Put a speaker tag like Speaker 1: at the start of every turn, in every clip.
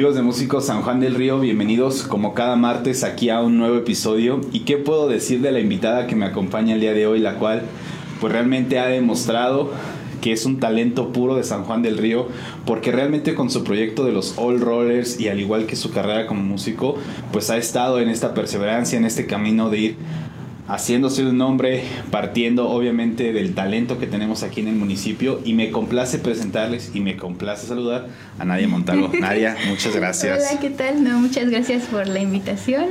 Speaker 1: Amigos de Músicos San Juan del Río, bienvenidos como cada martes aquí a un nuevo episodio. ¿Y qué puedo decir de la invitada que me acompaña el día de hoy, la cual pues realmente ha demostrado que es un talento puro de San Juan del Río, porque realmente con su proyecto de los All Rollers y al igual que su carrera como músico, pues ha estado en esta perseverancia, en este camino de ir haciéndose un nombre, partiendo obviamente del talento que tenemos aquí en el municipio y me complace presentarles y me complace saludar a Nadia Montalvo. Nadia, muchas gracias.
Speaker 2: Hola, ¿qué tal? No, muchas gracias por la invitación.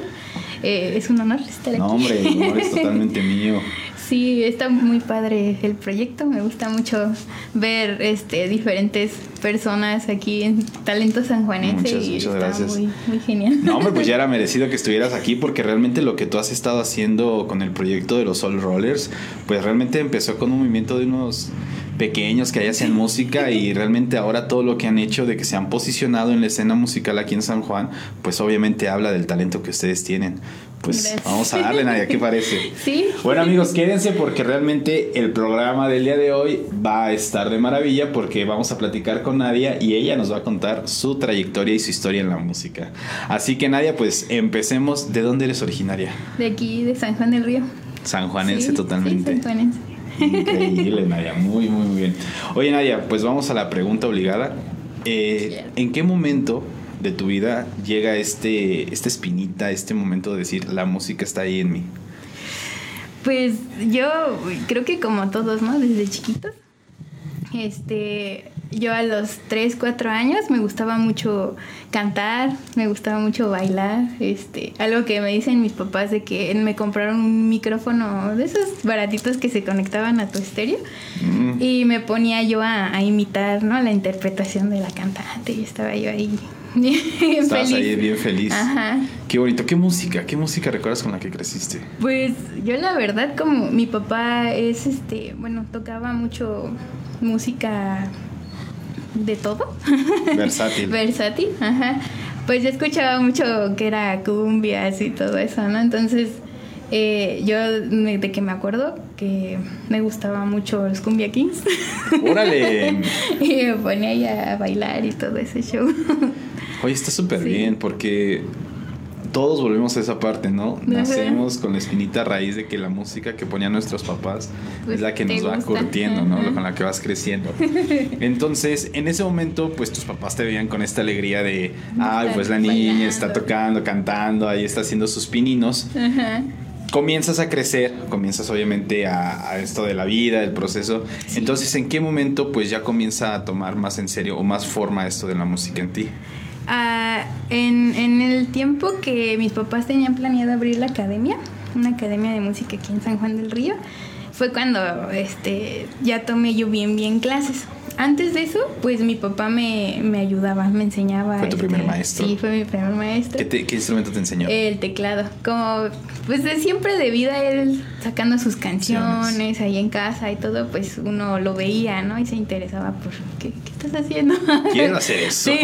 Speaker 2: Eh, es un honor estar aquí.
Speaker 1: No, hombre, el honor es totalmente mío.
Speaker 2: Sí, está muy padre el proyecto. Me gusta mucho ver este diferentes personas aquí en Talento Sanjuanense.
Speaker 1: Muchas,
Speaker 2: y
Speaker 1: muchas
Speaker 2: está
Speaker 1: gracias.
Speaker 2: Muy, muy genial.
Speaker 1: No, hombre, pues ya era merecido que estuvieras aquí porque realmente lo que tú has estado haciendo con el proyecto de los All Rollers, pues realmente empezó con un movimiento de unos pequeños que ahí hacían música y realmente ahora todo lo que han hecho de que se han posicionado en la escena musical aquí en San Juan, pues obviamente habla del talento que ustedes tienen. Pues
Speaker 2: Gracias.
Speaker 1: vamos a darle, Nadia, ¿qué parece?
Speaker 2: Sí.
Speaker 1: Bueno amigos, quédense porque realmente el programa del día de hoy va a estar de maravilla porque vamos a platicar con Nadia y ella nos va a contar su trayectoria y su historia en la música. Así que Nadia, pues empecemos. ¿De dónde eres originaria?
Speaker 2: De aquí, de San Juan del Río.
Speaker 1: Sanjuanense
Speaker 2: Sí,
Speaker 1: totalmente.
Speaker 2: Sí, sanjuanense.
Speaker 1: Increíble, Nadia. Muy, muy, muy bien. Oye, Nadia, pues vamos a la pregunta obligada. Eh, ¿En qué momento de tu vida llega este, esta espinita, este momento de decir, la música está ahí en mí?
Speaker 2: Pues yo creo que como todos, ¿no? Desde chiquitos. Este, yo a los 3, 4 años me gustaba mucho cantar, me gustaba mucho bailar, este, algo que me dicen mis papás de que me compraron un micrófono de esos baratitos que se conectaban a tu estéreo
Speaker 1: Mm.
Speaker 2: y me ponía yo a, a imitar, ¿no? La interpretación de la cantante y estaba yo ahí
Speaker 1: Estabas
Speaker 2: feliz.
Speaker 1: ahí bien feliz.
Speaker 2: Ajá.
Speaker 1: Qué bonito. ¿Qué música? ¿Qué música recuerdas con la que creciste?
Speaker 2: Pues yo la verdad como mi papá es este, bueno, tocaba mucho música de todo.
Speaker 1: Versátil.
Speaker 2: Versátil, ajá. Pues yo escuchaba mucho que era cumbias y todo eso, ¿no? Entonces, eh, yo de que me acuerdo que me gustaba mucho los cumbia kings
Speaker 1: ¡Órale!
Speaker 2: y me ponía ahí a bailar y todo ese show.
Speaker 1: Oye, está súper
Speaker 2: Sí.
Speaker 1: bien porque todos volvemos a esa parte, ¿no? Nacemos con la espinita raíz de que la música que ponían nuestros papás
Speaker 2: Pues,
Speaker 1: es la que nos va
Speaker 2: gusta.
Speaker 1: curtiendo, ¿no?
Speaker 2: Ajá.
Speaker 1: Con la que vas creciendo. Entonces, en ese momento, pues tus papás te veían con esta alegría de, ay, pues la niña
Speaker 2: bailando.
Speaker 1: está tocando, cantando, ahí está haciendo sus pininos.
Speaker 2: Ajá.
Speaker 1: Comienzas a crecer, comienzas obviamente a, a esto de la vida, del proceso.
Speaker 2: Sí.
Speaker 1: Entonces, ¿en qué momento pues ya comienza a tomar más en serio o más forma esto de la música en ti?
Speaker 2: Ah, en, en el tiempo que mis papás tenían planeado abrir la academia, una academia de música aquí en San Juan del Río, fue cuando este, ya tomé yo bien, bien clases. Antes de eso, pues mi papá me, me ayudaba, me enseñaba.
Speaker 1: ¿Fue tu
Speaker 2: este,
Speaker 1: primer maestro?
Speaker 2: Sí, fue mi primer maestro.
Speaker 1: ¿Qué, te- qué instrumento te enseñó?
Speaker 2: El teclado, como pues de siempre de vida él sacando sus canciones ahí en casa y todo, pues uno lo veía, ¿no? Y se interesaba por qué, qué estás haciendo.
Speaker 1: Quiero hacer eso.
Speaker 2: Sí.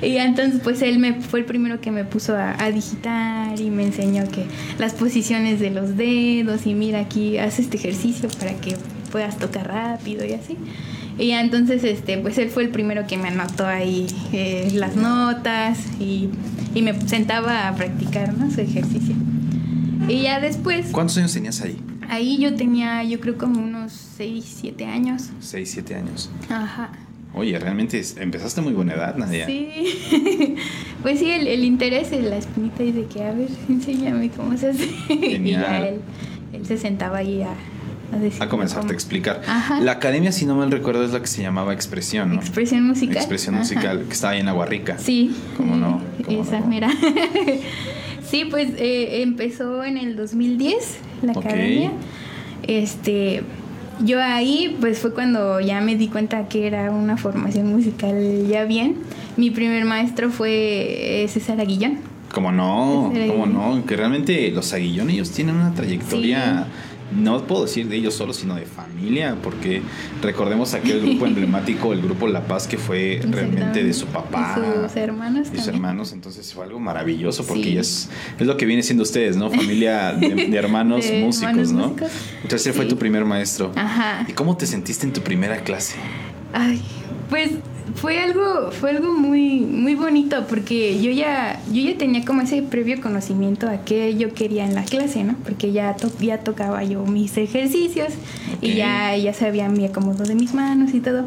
Speaker 2: y entonces pues él me fue el primero que me puso a, a digitar y me enseñó que las posiciones de los dedos y mira aquí haz este ejercicio para que puedas tocar rápido y así. Y ya entonces este pues él fue el primero que me anotó ahí eh, las notas y, y me sentaba a practicar ¿no? su ejercicio. Y ya después,
Speaker 1: ¿Cuántos años tenías ahí?
Speaker 2: ahí yo tenía yo creo como unos 6, 7 años.
Speaker 1: 6, 7 años.
Speaker 2: Ajá.
Speaker 1: Oye, realmente empezaste a muy buena edad, Nadia.
Speaker 2: Sí, pues sí, el, el interés, la espinita y de que, a ver, enséñame cómo se hace. Y ya él, él se sentaba ahí a, a decir.
Speaker 1: A comenzarte
Speaker 2: cómo.
Speaker 1: a explicar.
Speaker 2: Ajá.
Speaker 1: La academia, si no mal recuerdo, es la que se llamaba Expresión, ¿no?
Speaker 2: Expresión musical.
Speaker 1: Expresión
Speaker 2: Ajá.
Speaker 1: musical, que estaba ahí en Aguarrica.
Speaker 2: Sí.
Speaker 1: ¿Cómo no? ¿Cómo
Speaker 2: Esa,
Speaker 1: no?
Speaker 2: mira. sí, pues eh, empezó en el 2010 la academia. Este, yo ahí, pues fue cuando ya me di cuenta que era una formación musical ya bien. Mi primer maestro fue eh, César Aguillón.
Speaker 1: ¿Cómo no?
Speaker 2: Ese era
Speaker 1: ¿Cómo
Speaker 2: el-
Speaker 1: no? Que realmente los aguillones ellos tienen una trayectoria, no puedo decir de ellos solos, sino de familia, porque recordemos aquel grupo emblemático, el grupo La Paz, que fue realmente de su papá.
Speaker 2: Y sus hermanos
Speaker 1: y sus
Speaker 2: también.
Speaker 1: hermanos, entonces fue algo maravilloso porque
Speaker 2: Sí.
Speaker 1: ya es, es lo que viene siendo ustedes, ¿no? Familia de, de hermanos
Speaker 2: De
Speaker 1: músicos,
Speaker 2: hermanos
Speaker 1: ¿no?
Speaker 2: músicos.
Speaker 1: Entonces él fue tu primer maestro.
Speaker 2: Ajá.
Speaker 1: ¿Y cómo te sentiste en tu primera clase?
Speaker 2: Ay, pues fue algo, fue algo muy, muy bonito porque yo ya, yo ya tenía como ese previo conocimiento a qué yo quería en la clase, ¿no? Porque ya, ya tocaba yo mis ejercicios y ya, ya sabía mi acomodo de mis manos y todo.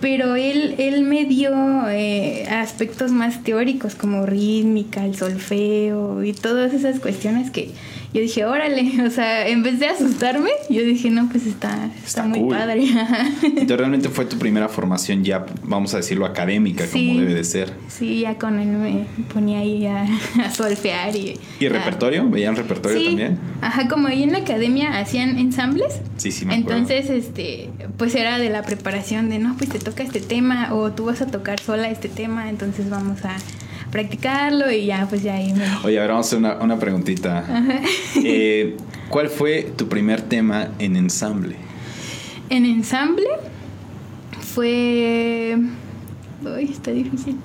Speaker 2: Pero él, él me dio eh, aspectos más teóricos como rítmica, el solfeo y todas esas cuestiones que, yo dije, órale, o sea, en vez de asustarme, yo dije, no, pues está, está, muy padre.
Speaker 1: Entonces realmente fue tu primera formación ya, vamos a decirlo, académica, como debe de ser.
Speaker 2: Sí, ya con él me ponía ahí a, solfear y...
Speaker 1: ¿Y repertorio? ¿Veían repertorio sí, también?
Speaker 2: Ajá, como ahí en la academia hacían ensambles.
Speaker 1: Sí, sí, me
Speaker 2: Entonces, este, pues era de la preparación de, no, pues te toca este tema o tú vas a tocar sola este tema, entonces vamos a practicarlo y ya, pues ya ahí me...
Speaker 1: Oye, ahora vamos a hacer una, una preguntita. Eh, ¿Cuál fue tu primer tema en ensamble?
Speaker 2: En ensamble fue... Uy, está difícil.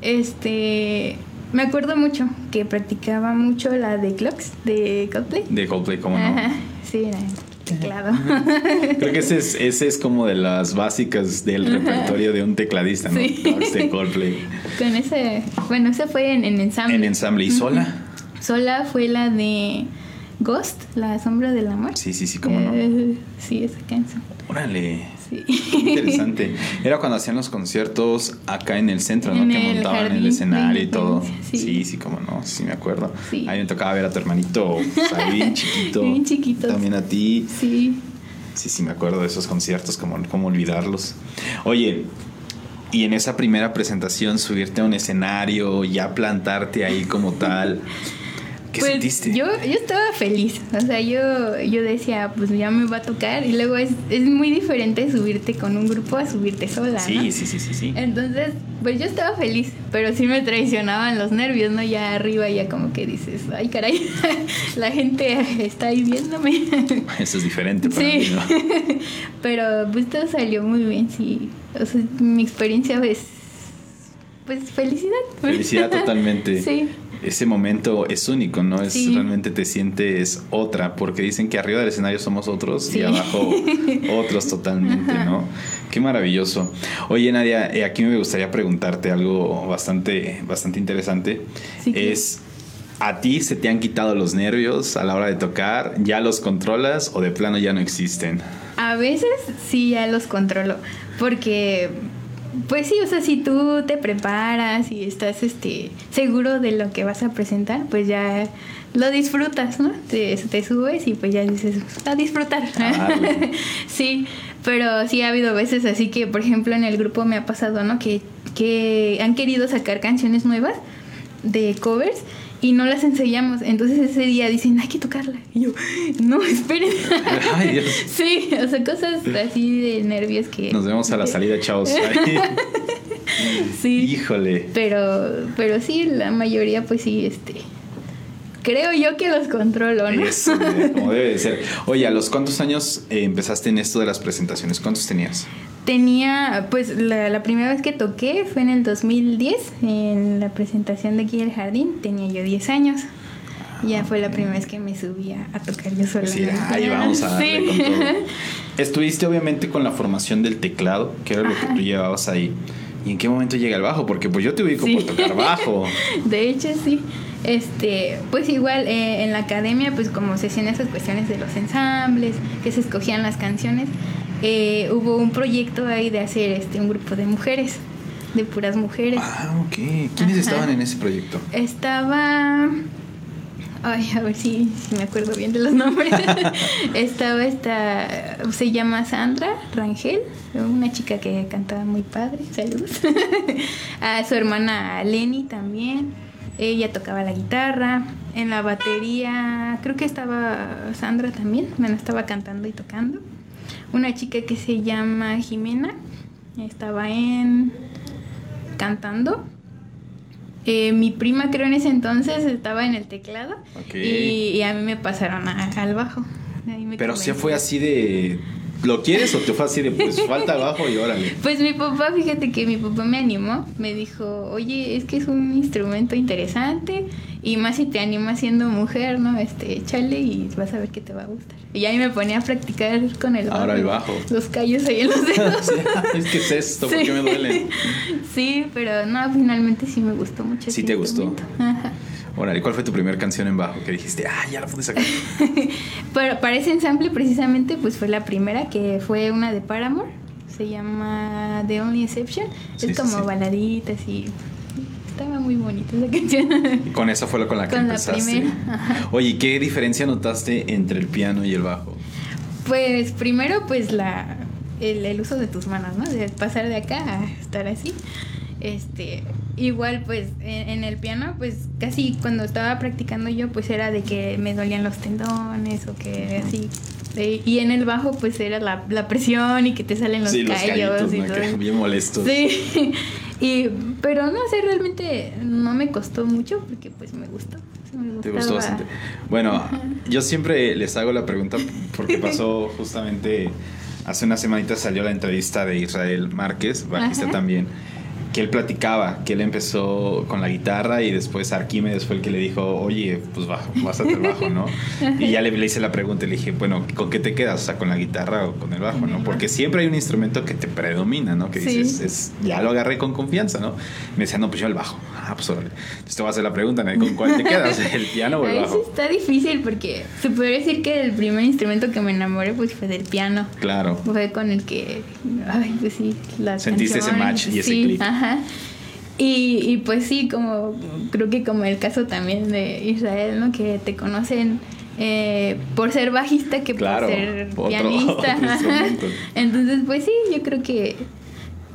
Speaker 2: Este... Me acuerdo mucho que practicaba mucho la de Clocks de Coldplay.
Speaker 1: De Coldplay, ¿cómo no?
Speaker 2: Sí, era teclado.
Speaker 1: Creo que ese es, ese es como de las básicas del repertorio de un tecladista, ¿no? Sí. De Coldplay.
Speaker 2: Con ese, bueno, ese fue en, ensamble.
Speaker 1: En ensamble. ¿Y sola?
Speaker 2: Sola fue la de Ghost, La Sombra del Amor.
Speaker 1: Sí, sí, sí, cómo no. Eh,
Speaker 2: sí, esa canción.
Speaker 1: Órale. Sí. interesante. Era cuando hacían los conciertos acá en el centro, ¿no? que montaban en el escenario y todo. Sí, sí, sí cómo no, sí me acuerdo. Sí. A mí me tocaba ver a tu hermanito, bien chiquito.
Speaker 2: Bien chiquito.
Speaker 1: También a ti.
Speaker 2: Sí.
Speaker 1: Sí, sí, me acuerdo de esos conciertos, como cómo olvidarlos. Oye, y en esa primera presentación subirte a un escenario, ya plantarte ahí como tal. ¿Qué
Speaker 2: pues,
Speaker 1: sentiste?
Speaker 2: Yo, yo estaba feliz. O sea, yo, yo decía, pues ya me va a tocar. Y luego es, es muy diferente subirte con un grupo a subirte sola.
Speaker 1: Sí, sí, sí, sí, sí.
Speaker 2: Entonces, pues yo estaba feliz. Pero sí me traicionaban los nervios, ¿no? Ya arriba, ya como que dices, ay, caray, la gente está ahí viéndome.
Speaker 1: Eso es diferente para sí. mí,
Speaker 2: pero pues todo salió muy bien, sí. O sea, mi experiencia es. Pues felicidad.
Speaker 1: Felicidad totalmente.
Speaker 2: sí
Speaker 1: ese momento es único, ¿no? Es realmente te sientes otra, porque dicen que arriba del escenario somos otros y abajo otros totalmente, ¿no? Qué maravilloso. Oye, Nadia, eh, aquí me gustaría preguntarte algo bastante, bastante interesante. es ¿A ti se te han quitado los nervios a la hora de tocar? ¿Ya los controlas o de plano ya no existen?
Speaker 2: A veces sí ya los controlo, porque pues sí, o sea, si tú te preparas y estás este seguro de lo que vas a presentar, pues ya lo disfrutas, ¿no? Te, te subes y pues ya dices, a disfrutar. Ah, sí, pero sí ha habido veces así que, por ejemplo, en el grupo me ha pasado, ¿no? Que, que han querido sacar canciones nuevas de covers y no las enseñamos. Entonces ese día dicen, hay que tocarla. Y yo, no, esperen. Ay, Dios. Sí, o sea, cosas así de nervios que...
Speaker 1: Nos vemos a la salida, chavos.
Speaker 2: sí.
Speaker 1: Híjole.
Speaker 2: Pero, pero sí, la mayoría pues sí, este... Creo yo que los controlo, ¿no?
Speaker 1: Eso, como debe de ser. Oye, ¿a los cuántos años eh, empezaste en esto de las presentaciones? ¿Cuántos tenías?
Speaker 2: Tenía, pues la, primera vez que toqué fue en el 2010, en la presentación de aquí del jardín, tenía yo 10 años. Ya fue la primera vez que me subía a tocar yo sola.
Speaker 1: Sí, ahí vamos a darle con todo. Estuviste obviamente con la formación del teclado, que era lo que tú llevabas ahí. ¿Y en qué momento llega el bajo? Porque pues yo te ubico por tocar bajo.
Speaker 2: De hecho, sí. Este, pues igual eh, en la academia, pues como se hacían esas cuestiones de los ensambles, que se escogían las canciones, eh, hubo un proyecto ahí de hacer este un grupo de mujeres, de puras mujeres.
Speaker 1: Ah, ok. ¿Quiénes estaban en ese proyecto?
Speaker 2: Estaba... Ay, a ver si, me acuerdo bien de los nombres. Estaba esta, se llama Sandra Rangel, una chica que cantaba muy padre, saludos. a su hermana Lenny también. Ella tocaba la guitarra. En la batería, creo que estaba Sandra también. Bueno, estaba cantando y tocando una chica que se llama Jimena, estaba en cantando. Eh, mi prima creo en ese entonces estaba en el teclado y, a mí me pasaron al bajo.
Speaker 1: Pero sí fue así de ¿Lo quieres o te fue así de pues falta abajo y órale?
Speaker 2: Pues mi papá, fíjate que mi papá me animó, me dijo, oye, es que es un instrumento interesante y más si te animas siendo mujer, ¿no? Este, échale y vas a ver que te va a gustar. Y ahí me ponía a practicar con el bajo.
Speaker 1: Ahora el bajo.
Speaker 2: Los callos ahí en los dedos.
Speaker 1: es que es esto, ¿por qué me duele?
Speaker 2: sí, pero no, finalmente sí me gustó mucho.
Speaker 1: Sí te gustó. Ajá. Órale, ¿cuál fue tu primera canción en bajo que dijiste, ah, ya la pude sacar?
Speaker 2: Pero para ese ensamble precisamente pues fue la primera que fue una de Paramore. Se llama The Only Exception. es como baladita así. Estaba muy bonita esa canción.
Speaker 1: Y con esa fue lo con la que
Speaker 2: con
Speaker 1: empezaste.
Speaker 2: La primera.
Speaker 1: Oye, ¿qué diferencia notaste entre el piano y el bajo?
Speaker 2: Pues primero pues la el, el uso de tus manos, ¿no? De pasar de acá a estar así. Este, igual pues en, el piano pues casi cuando estaba practicando yo pues era de que me dolían los tendones o que así. Y en el bajo pues era la, la presión y que te salen los
Speaker 1: sí,
Speaker 2: callos
Speaker 1: los
Speaker 2: y
Speaker 1: todo. bien molestos.
Speaker 2: Sí. Y pero no sé realmente no me costó mucho porque pues me gustó. Me
Speaker 1: te gustó bastante. Bueno yo siempre les hago la pregunta porque pasó justamente hace una semanita salió la entrevista de Israel Márquez bajista también que él platicaba, que él empezó con la guitarra y después Arquímedes fue el que le dijo, oye, pues bajo, vas a hacer bajo, ¿no? Y ya le, le, hice la pregunta y le dije, bueno, ¿con qué te quedas? O sea, ¿con la guitarra o con el bajo, no? Porque siempre hay un instrumento que te predomina, ¿no? Que dices, es, ya lo agarré con confianza, ¿no? Me decía, no, pues yo el bajo. Ah, pues órale. Entonces te voy a hacer la pregunta, ¿no? ¿Con cuál te quedas? ¿El piano o el bajo?
Speaker 2: Eso está difícil porque se podría decir que el primer instrumento que me enamoré pues fue del piano.
Speaker 1: Claro.
Speaker 2: Fue con el que, ay, pues sí,
Speaker 1: Sentiste ese match y ese
Speaker 2: sí,
Speaker 1: clic.
Speaker 2: Ajá. Y, y, pues sí, como creo que como el caso también de Israel, ¿no? Que te conocen eh, por ser bajista que
Speaker 1: claro,
Speaker 2: por ser
Speaker 1: otro,
Speaker 2: pianista.
Speaker 1: Otro
Speaker 2: Entonces, pues sí, yo creo que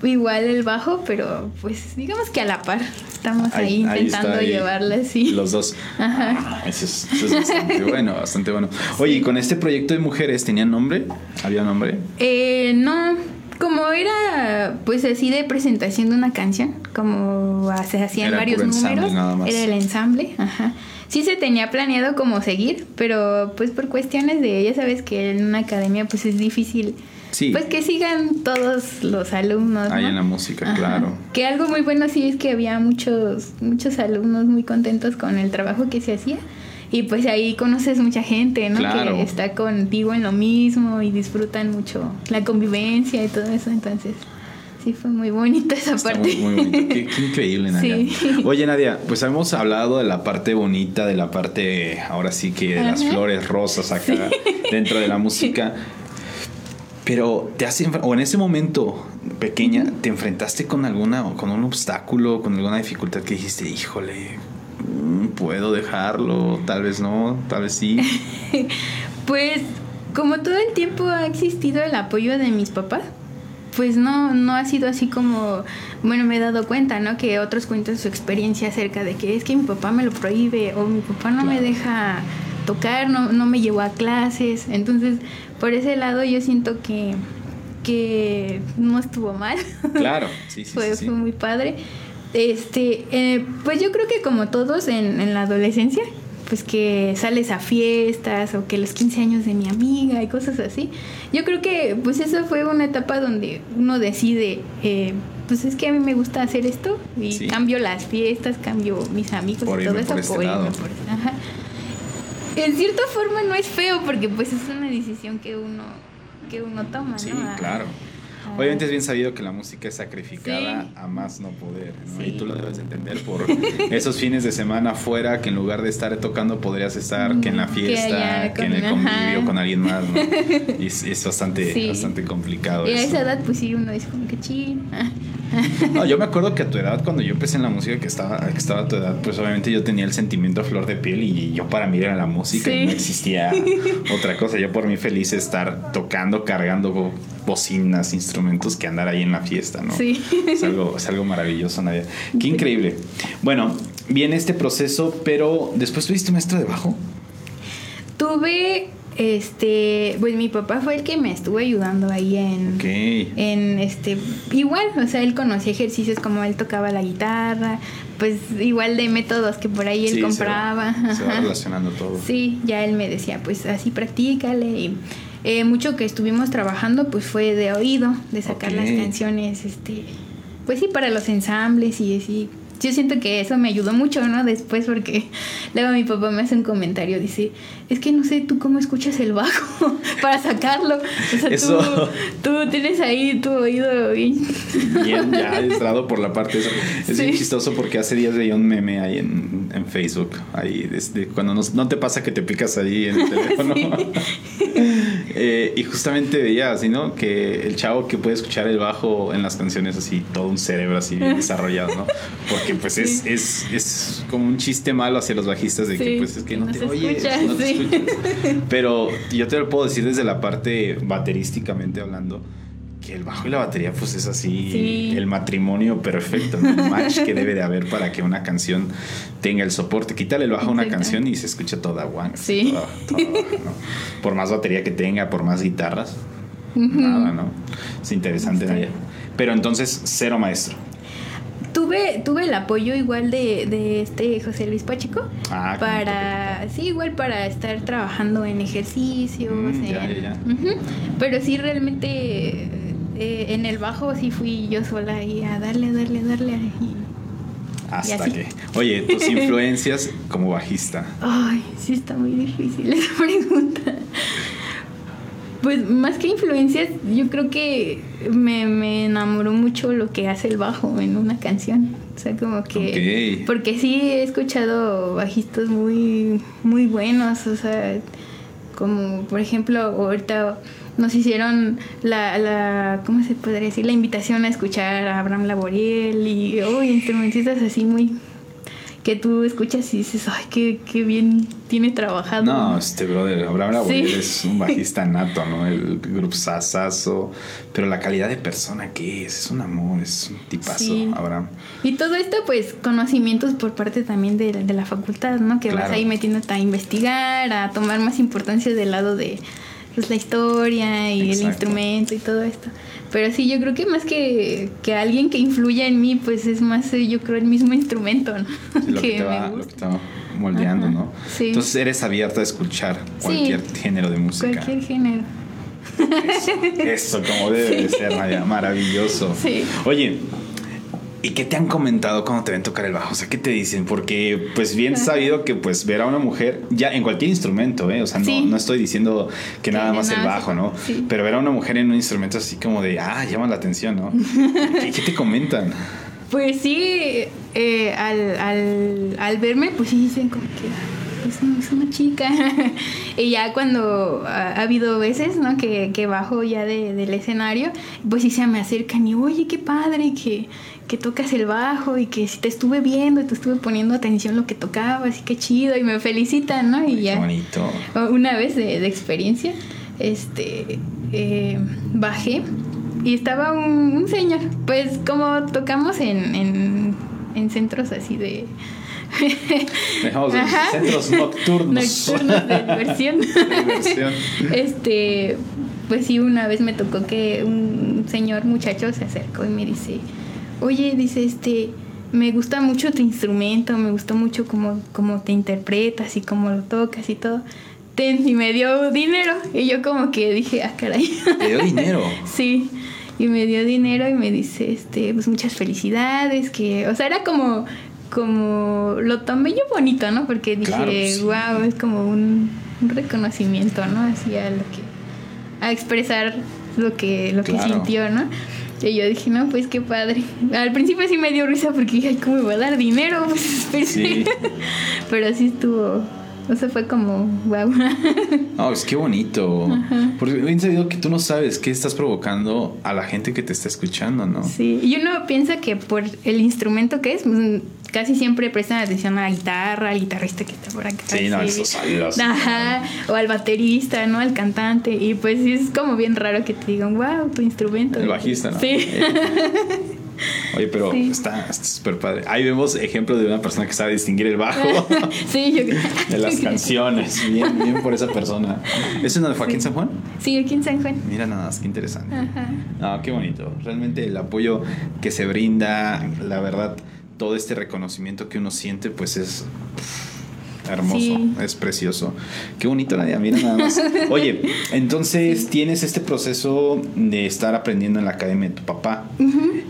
Speaker 2: igual el bajo, pero pues digamos que a la par. Estamos ahí, ahí intentando ahí llevarla así.
Speaker 1: Los dos.
Speaker 2: Ajá.
Speaker 1: Ah, eso, es, eso, es, bastante bueno, bastante bueno. Oye, ¿y con este proyecto de mujeres tenían nombre? ¿Había nombre?
Speaker 2: Eh, no como era pues así de presentación de una canción, como se hacían
Speaker 1: era
Speaker 2: varios números, era el ensamble, ajá. Sí se tenía planeado como seguir, pero pues por cuestiones de, ya sabes que en una academia pues es difícil.
Speaker 1: Sí.
Speaker 2: Pues que sigan todos los alumnos.
Speaker 1: Ahí
Speaker 2: ¿no?
Speaker 1: en la música, claro.
Speaker 2: Que algo muy bueno sí es que había muchos, muchos alumnos muy contentos con el trabajo que se hacía. Y pues ahí conoces mucha gente, ¿no?
Speaker 1: Claro.
Speaker 2: Que está contigo en lo mismo y disfrutan mucho la convivencia y todo eso. Entonces, sí fue muy bonita esa
Speaker 1: Está
Speaker 2: parte.
Speaker 1: Muy, muy bonito. Qué, qué increíble, Nadia.
Speaker 2: Sí.
Speaker 1: Oye, Nadia, pues hemos hablado de la parte bonita, de la parte, ahora sí que de las
Speaker 2: Ajá.
Speaker 1: flores rosas acá dentro de la música. Pero te has o en ese momento pequeña, ¿te enfrentaste con alguna, con un obstáculo, con alguna dificultad que dijiste, híjole, puedo dejarlo, tal vez no, tal vez sí?
Speaker 2: Pues como todo el tiempo ha existido el apoyo de mis papás, pues no, no ha sido así como, bueno, me he dado cuenta, ¿no? Que otros cuentan su experiencia acerca de que es que mi papá me lo prohíbe o mi papá no me
Speaker 1: Claro.
Speaker 2: deja tocar, no, no me llevó a clases. Entonces, por ese lado yo siento que, que no estuvo mal.
Speaker 1: Claro, sí, sí,
Speaker 2: fue,
Speaker 1: sí, sí.
Speaker 2: fue muy padre. Este, eh, pues yo creo que como todos en, en la adolescencia, pues que sales a fiestas o que los 15 años de mi amiga y cosas así. Yo creo que pues esa fue una etapa donde uno decide, eh, pues es que a mí me gusta hacer esto y
Speaker 1: Sí.
Speaker 2: cambio las fiestas, cambio mis amigos
Speaker 1: Por
Speaker 2: y todo eso
Speaker 1: por este
Speaker 2: irme
Speaker 1: lado.
Speaker 2: por- ajá. En cierta forma no es feo porque pues es una decisión que uno que uno toma,
Speaker 1: Sí,
Speaker 2: ¿no?
Speaker 1: Claro.
Speaker 2: A-
Speaker 1: Obviamente es bien sabido que la música es sacrificada
Speaker 2: Sí.
Speaker 1: a más no poder, ¿no?
Speaker 2: Sí.
Speaker 1: Y tú lo debes de entender por esos fines de semana afuera que en lugar de estar tocando podrías estar que en la fiesta, que, en el
Speaker 2: con-
Speaker 1: convivio
Speaker 2: ajá.
Speaker 1: con alguien más, ¿no? Y es, es bastante,
Speaker 2: Sí.
Speaker 1: bastante complicado
Speaker 2: Y a
Speaker 1: eso.
Speaker 2: esa edad pues sí uno dice como que chin.
Speaker 1: No, yo me acuerdo que a tu edad, cuando yo empecé en la música, que estaba, que estaba a tu edad, pues obviamente yo tenía el sentimiento a flor de piel y yo para mí era la música y no existía otra cosa. Yo por mí feliz estar tocando, cargando bo- bocinas, instrumentos que andar ahí en la fiesta, ¿no?
Speaker 2: Sí.
Speaker 1: Es algo, es algo maravilloso, Nadia. Qué increíble. Bueno, viene este proceso, pero después tuviste maestro de bajo.
Speaker 2: Tuve, este, pues mi papá fue el que me estuvo ayudando ahí en, en este, igual, o sea, él conocía ejercicios como él tocaba la guitarra, pues igual de métodos que por ahí él
Speaker 1: Sí, se va-
Speaker 2: compraba.
Speaker 1: Se va, relacionando todo.
Speaker 2: Sí, ya él me decía, pues así practícale y eh, mucho que estuvimos trabajando pues fue de oído, de sacar las canciones, este, pues sí, para los ensambles y así. Yo siento que eso me ayudó mucho, ¿no? Después porque luego mi papá me hace un comentario, dice, es que no sé tú cómo escuchas el bajo para sacarlo. O sea,
Speaker 1: Eso.
Speaker 2: tú, tú tienes ahí tu oído bien.
Speaker 1: Bien, ya adiestrado por la parte esa. Es
Speaker 2: Sí.
Speaker 1: bien chistoso porque hace días veía un meme ahí en, en Facebook. Ahí, desde cuando nos- no te pasa que te picas ahí en el teléfono. Eh, y justamente veía así, ¿no? Que el chavo que puede escuchar el bajo en las canciones así, todo un cerebro así bien desarrollado, ¿no? Porque pues es,
Speaker 2: Sí.
Speaker 1: es, es como un chiste malo hacia los bajistas de que
Speaker 2: Sí,
Speaker 1: pues es que
Speaker 2: que
Speaker 1: no,
Speaker 2: no
Speaker 1: te oyes,
Speaker 2: escucha,
Speaker 1: no te. Pero yo te lo puedo decir desde la parte baterísticamente hablando, que el bajo y la batería pues es así
Speaker 2: Sí.
Speaker 1: el matrimonio perfecto, ¿no? el match que debe de haber para que una canción tenga el soporte. Quítale el bajo a una canción y se escucha toda guan.
Speaker 2: Sí.
Speaker 1: Por más batería que tenga, por más guitarras, nada, ¿no? Es interesante,
Speaker 2: Sí.
Speaker 1: Pero entonces, cero maestro.
Speaker 2: Tuve, tuve el apoyo igual de, de este José Luis Pacheco
Speaker 1: Ah,
Speaker 2: para, sí, igual para estar trabajando en ejercicios.
Speaker 1: Mm, ya,
Speaker 2: en-
Speaker 1: ya, ya.
Speaker 2: Ujú. Pero sí, realmente eh, en el bajo sí fui yo sola ahí a darle, a darle, a darle. y-
Speaker 1: Hasta que. Oye, tus influencias como bajista.
Speaker 2: Ay, sí está muy difícil esa pregunta. Pues más que influencias, yo creo que me, me enamoró mucho lo que hace el bajo en una canción. O sea, como que... Porque sí he escuchado bajistas muy, muy buenos, o sea, como por ejemplo ahorita nos hicieron la, la ¿cómo se podría decir? La invitación a escuchar a Abraham Laboriel y uy, instrumentistas así muy que tú escuchas y dices, ay, qué, qué bien tiene trabajado.
Speaker 1: No, este brother, Abraham
Speaker 2: Sí.
Speaker 1: es un bajista nato, ¿no? El grupo Sasazo. Pero la calidad de persona que es, es un amor, es un tipazo,
Speaker 2: Sí.
Speaker 1: Abraham.
Speaker 2: Y todo esto, pues, conocimientos por parte también de, de la facultad, ¿no? Que vas ahí metiéndote a investigar, a tomar más importancia del lado de pues, la historia y el
Speaker 1: Exacto.
Speaker 2: instrumento y todo esto. Pero sí, yo creo que más que, que alguien que influya en mí, pues es más, eh, yo creo, el mismo instrumento, ¿no?
Speaker 1: Sí, lo, que te
Speaker 2: me
Speaker 1: va, lo que
Speaker 2: gusta.
Speaker 1: te va moldeando,
Speaker 2: Ajá,
Speaker 1: ¿no?
Speaker 2: sí.
Speaker 1: Entonces eres abierta a escuchar
Speaker 2: Sí.
Speaker 1: cualquier género de música.
Speaker 2: Cualquier género.
Speaker 1: Eso, como debe de ser, Naya, maravilloso.
Speaker 2: Sí.
Speaker 1: Oye, ¿y qué te han comentado cuando te ven tocar el bajo? O sea, ¿qué te dicen? Porque, pues, bien sabido que, pues, ver a una mujer, ya en cualquier instrumento, ¿eh? O sea, no,
Speaker 2: Sí.
Speaker 1: no estoy diciendo que
Speaker 2: Sí,
Speaker 1: nada más el bajo, ¿no?
Speaker 2: sí.
Speaker 1: Pero ver a una mujer en un instrumento así como de, ah, llama la atención, ¿no? ¿Qué, qué te comentan?
Speaker 2: Pues sí, eh, al, al, al verme, pues sí dicen como que "Ah, es, un- es una chica. y ya cuando ha, ha habido veces, ¿no? Que, que bajo ya de- del escenario, pues sí se me acercan y, oye, qué padre que, que tocas el bajo y que si te estuve viendo, te estuve poniendo atención lo que tocabas y qué chido y me felicitan, ¿no? Y
Speaker 1: Qué
Speaker 2: ya.
Speaker 1: bonito.
Speaker 2: Una vez de, de experiencia, este, eh, bajé y estaba un, un señor, pues como tocamos en, en, en centros así de... Ajá.
Speaker 1: centros nocturnos.
Speaker 2: Nocturnos de diversión.
Speaker 1: diversión.
Speaker 2: este, pues sí, una vez me tocó que un señor muchacho se acercó y me dice, oye, dice, este, me gusta mucho tu instrumento, me gustó mucho cómo, cómo te interpretas y cómo lo tocas y todo. Ten, y me dio dinero. Y yo como que dije, ah, caray.
Speaker 1: Te dio dinero.
Speaker 2: Sí, y me dio dinero y me dice, este, pues muchas felicidades, que, o sea, era como, como, lo tomé yo bonito, ¿no? Porque dije,
Speaker 1: Claro, sí.
Speaker 2: wow, es como un, un reconocimiento, ¿no? Así a lo que, a expresar lo que, lo que sintió, ¿no? Y yo dije, no, pues qué padre. Al principio sí me dio risa porque dije, ay, ¿cómo me va a dar dinero? Pues, espérate.
Speaker 1: Sí.
Speaker 2: Pero sí estuvo, o sea, fue como, wow.
Speaker 1: No, es que bonito. Porque bien sabido que tú no sabes qué estás provocando a la gente que te está escuchando, ¿no?
Speaker 2: Sí, y uno piensa que por el instrumento que es, pues, casi siempre prestan atención a la guitarra, al guitarrista que está por acá.
Speaker 1: Sí, no, esos sonidos.
Speaker 2: Ajá, o al baterista, ¿no? Al cantante. Y pues sí, es como bien raro que te digan, wow, tu instrumento.
Speaker 1: El bajista, ¿no?
Speaker 2: Sí.
Speaker 1: Oye, pero
Speaker 2: Sí.
Speaker 1: está súper padre. Ahí vemos ejemplo de una persona que sabe distinguir el bajo
Speaker 2: sí, yo creo.
Speaker 1: de las canciones. Bien, bien por esa persona. ¿Es una de Joaquín
Speaker 2: Sí.
Speaker 1: San Juan?
Speaker 2: Sí, aquí en San Juan.
Speaker 1: Mira nada más, qué interesante.
Speaker 2: Ajá.
Speaker 1: No, qué bonito. Realmente el apoyo que se brinda, la verdad, todo este reconocimiento que uno siente, pues es Hermoso,
Speaker 2: Sí.
Speaker 1: es precioso. Qué bonito, Nadia, mira nada más. Oye, entonces tienes este proceso de estar aprendiendo en la academia de tu papá.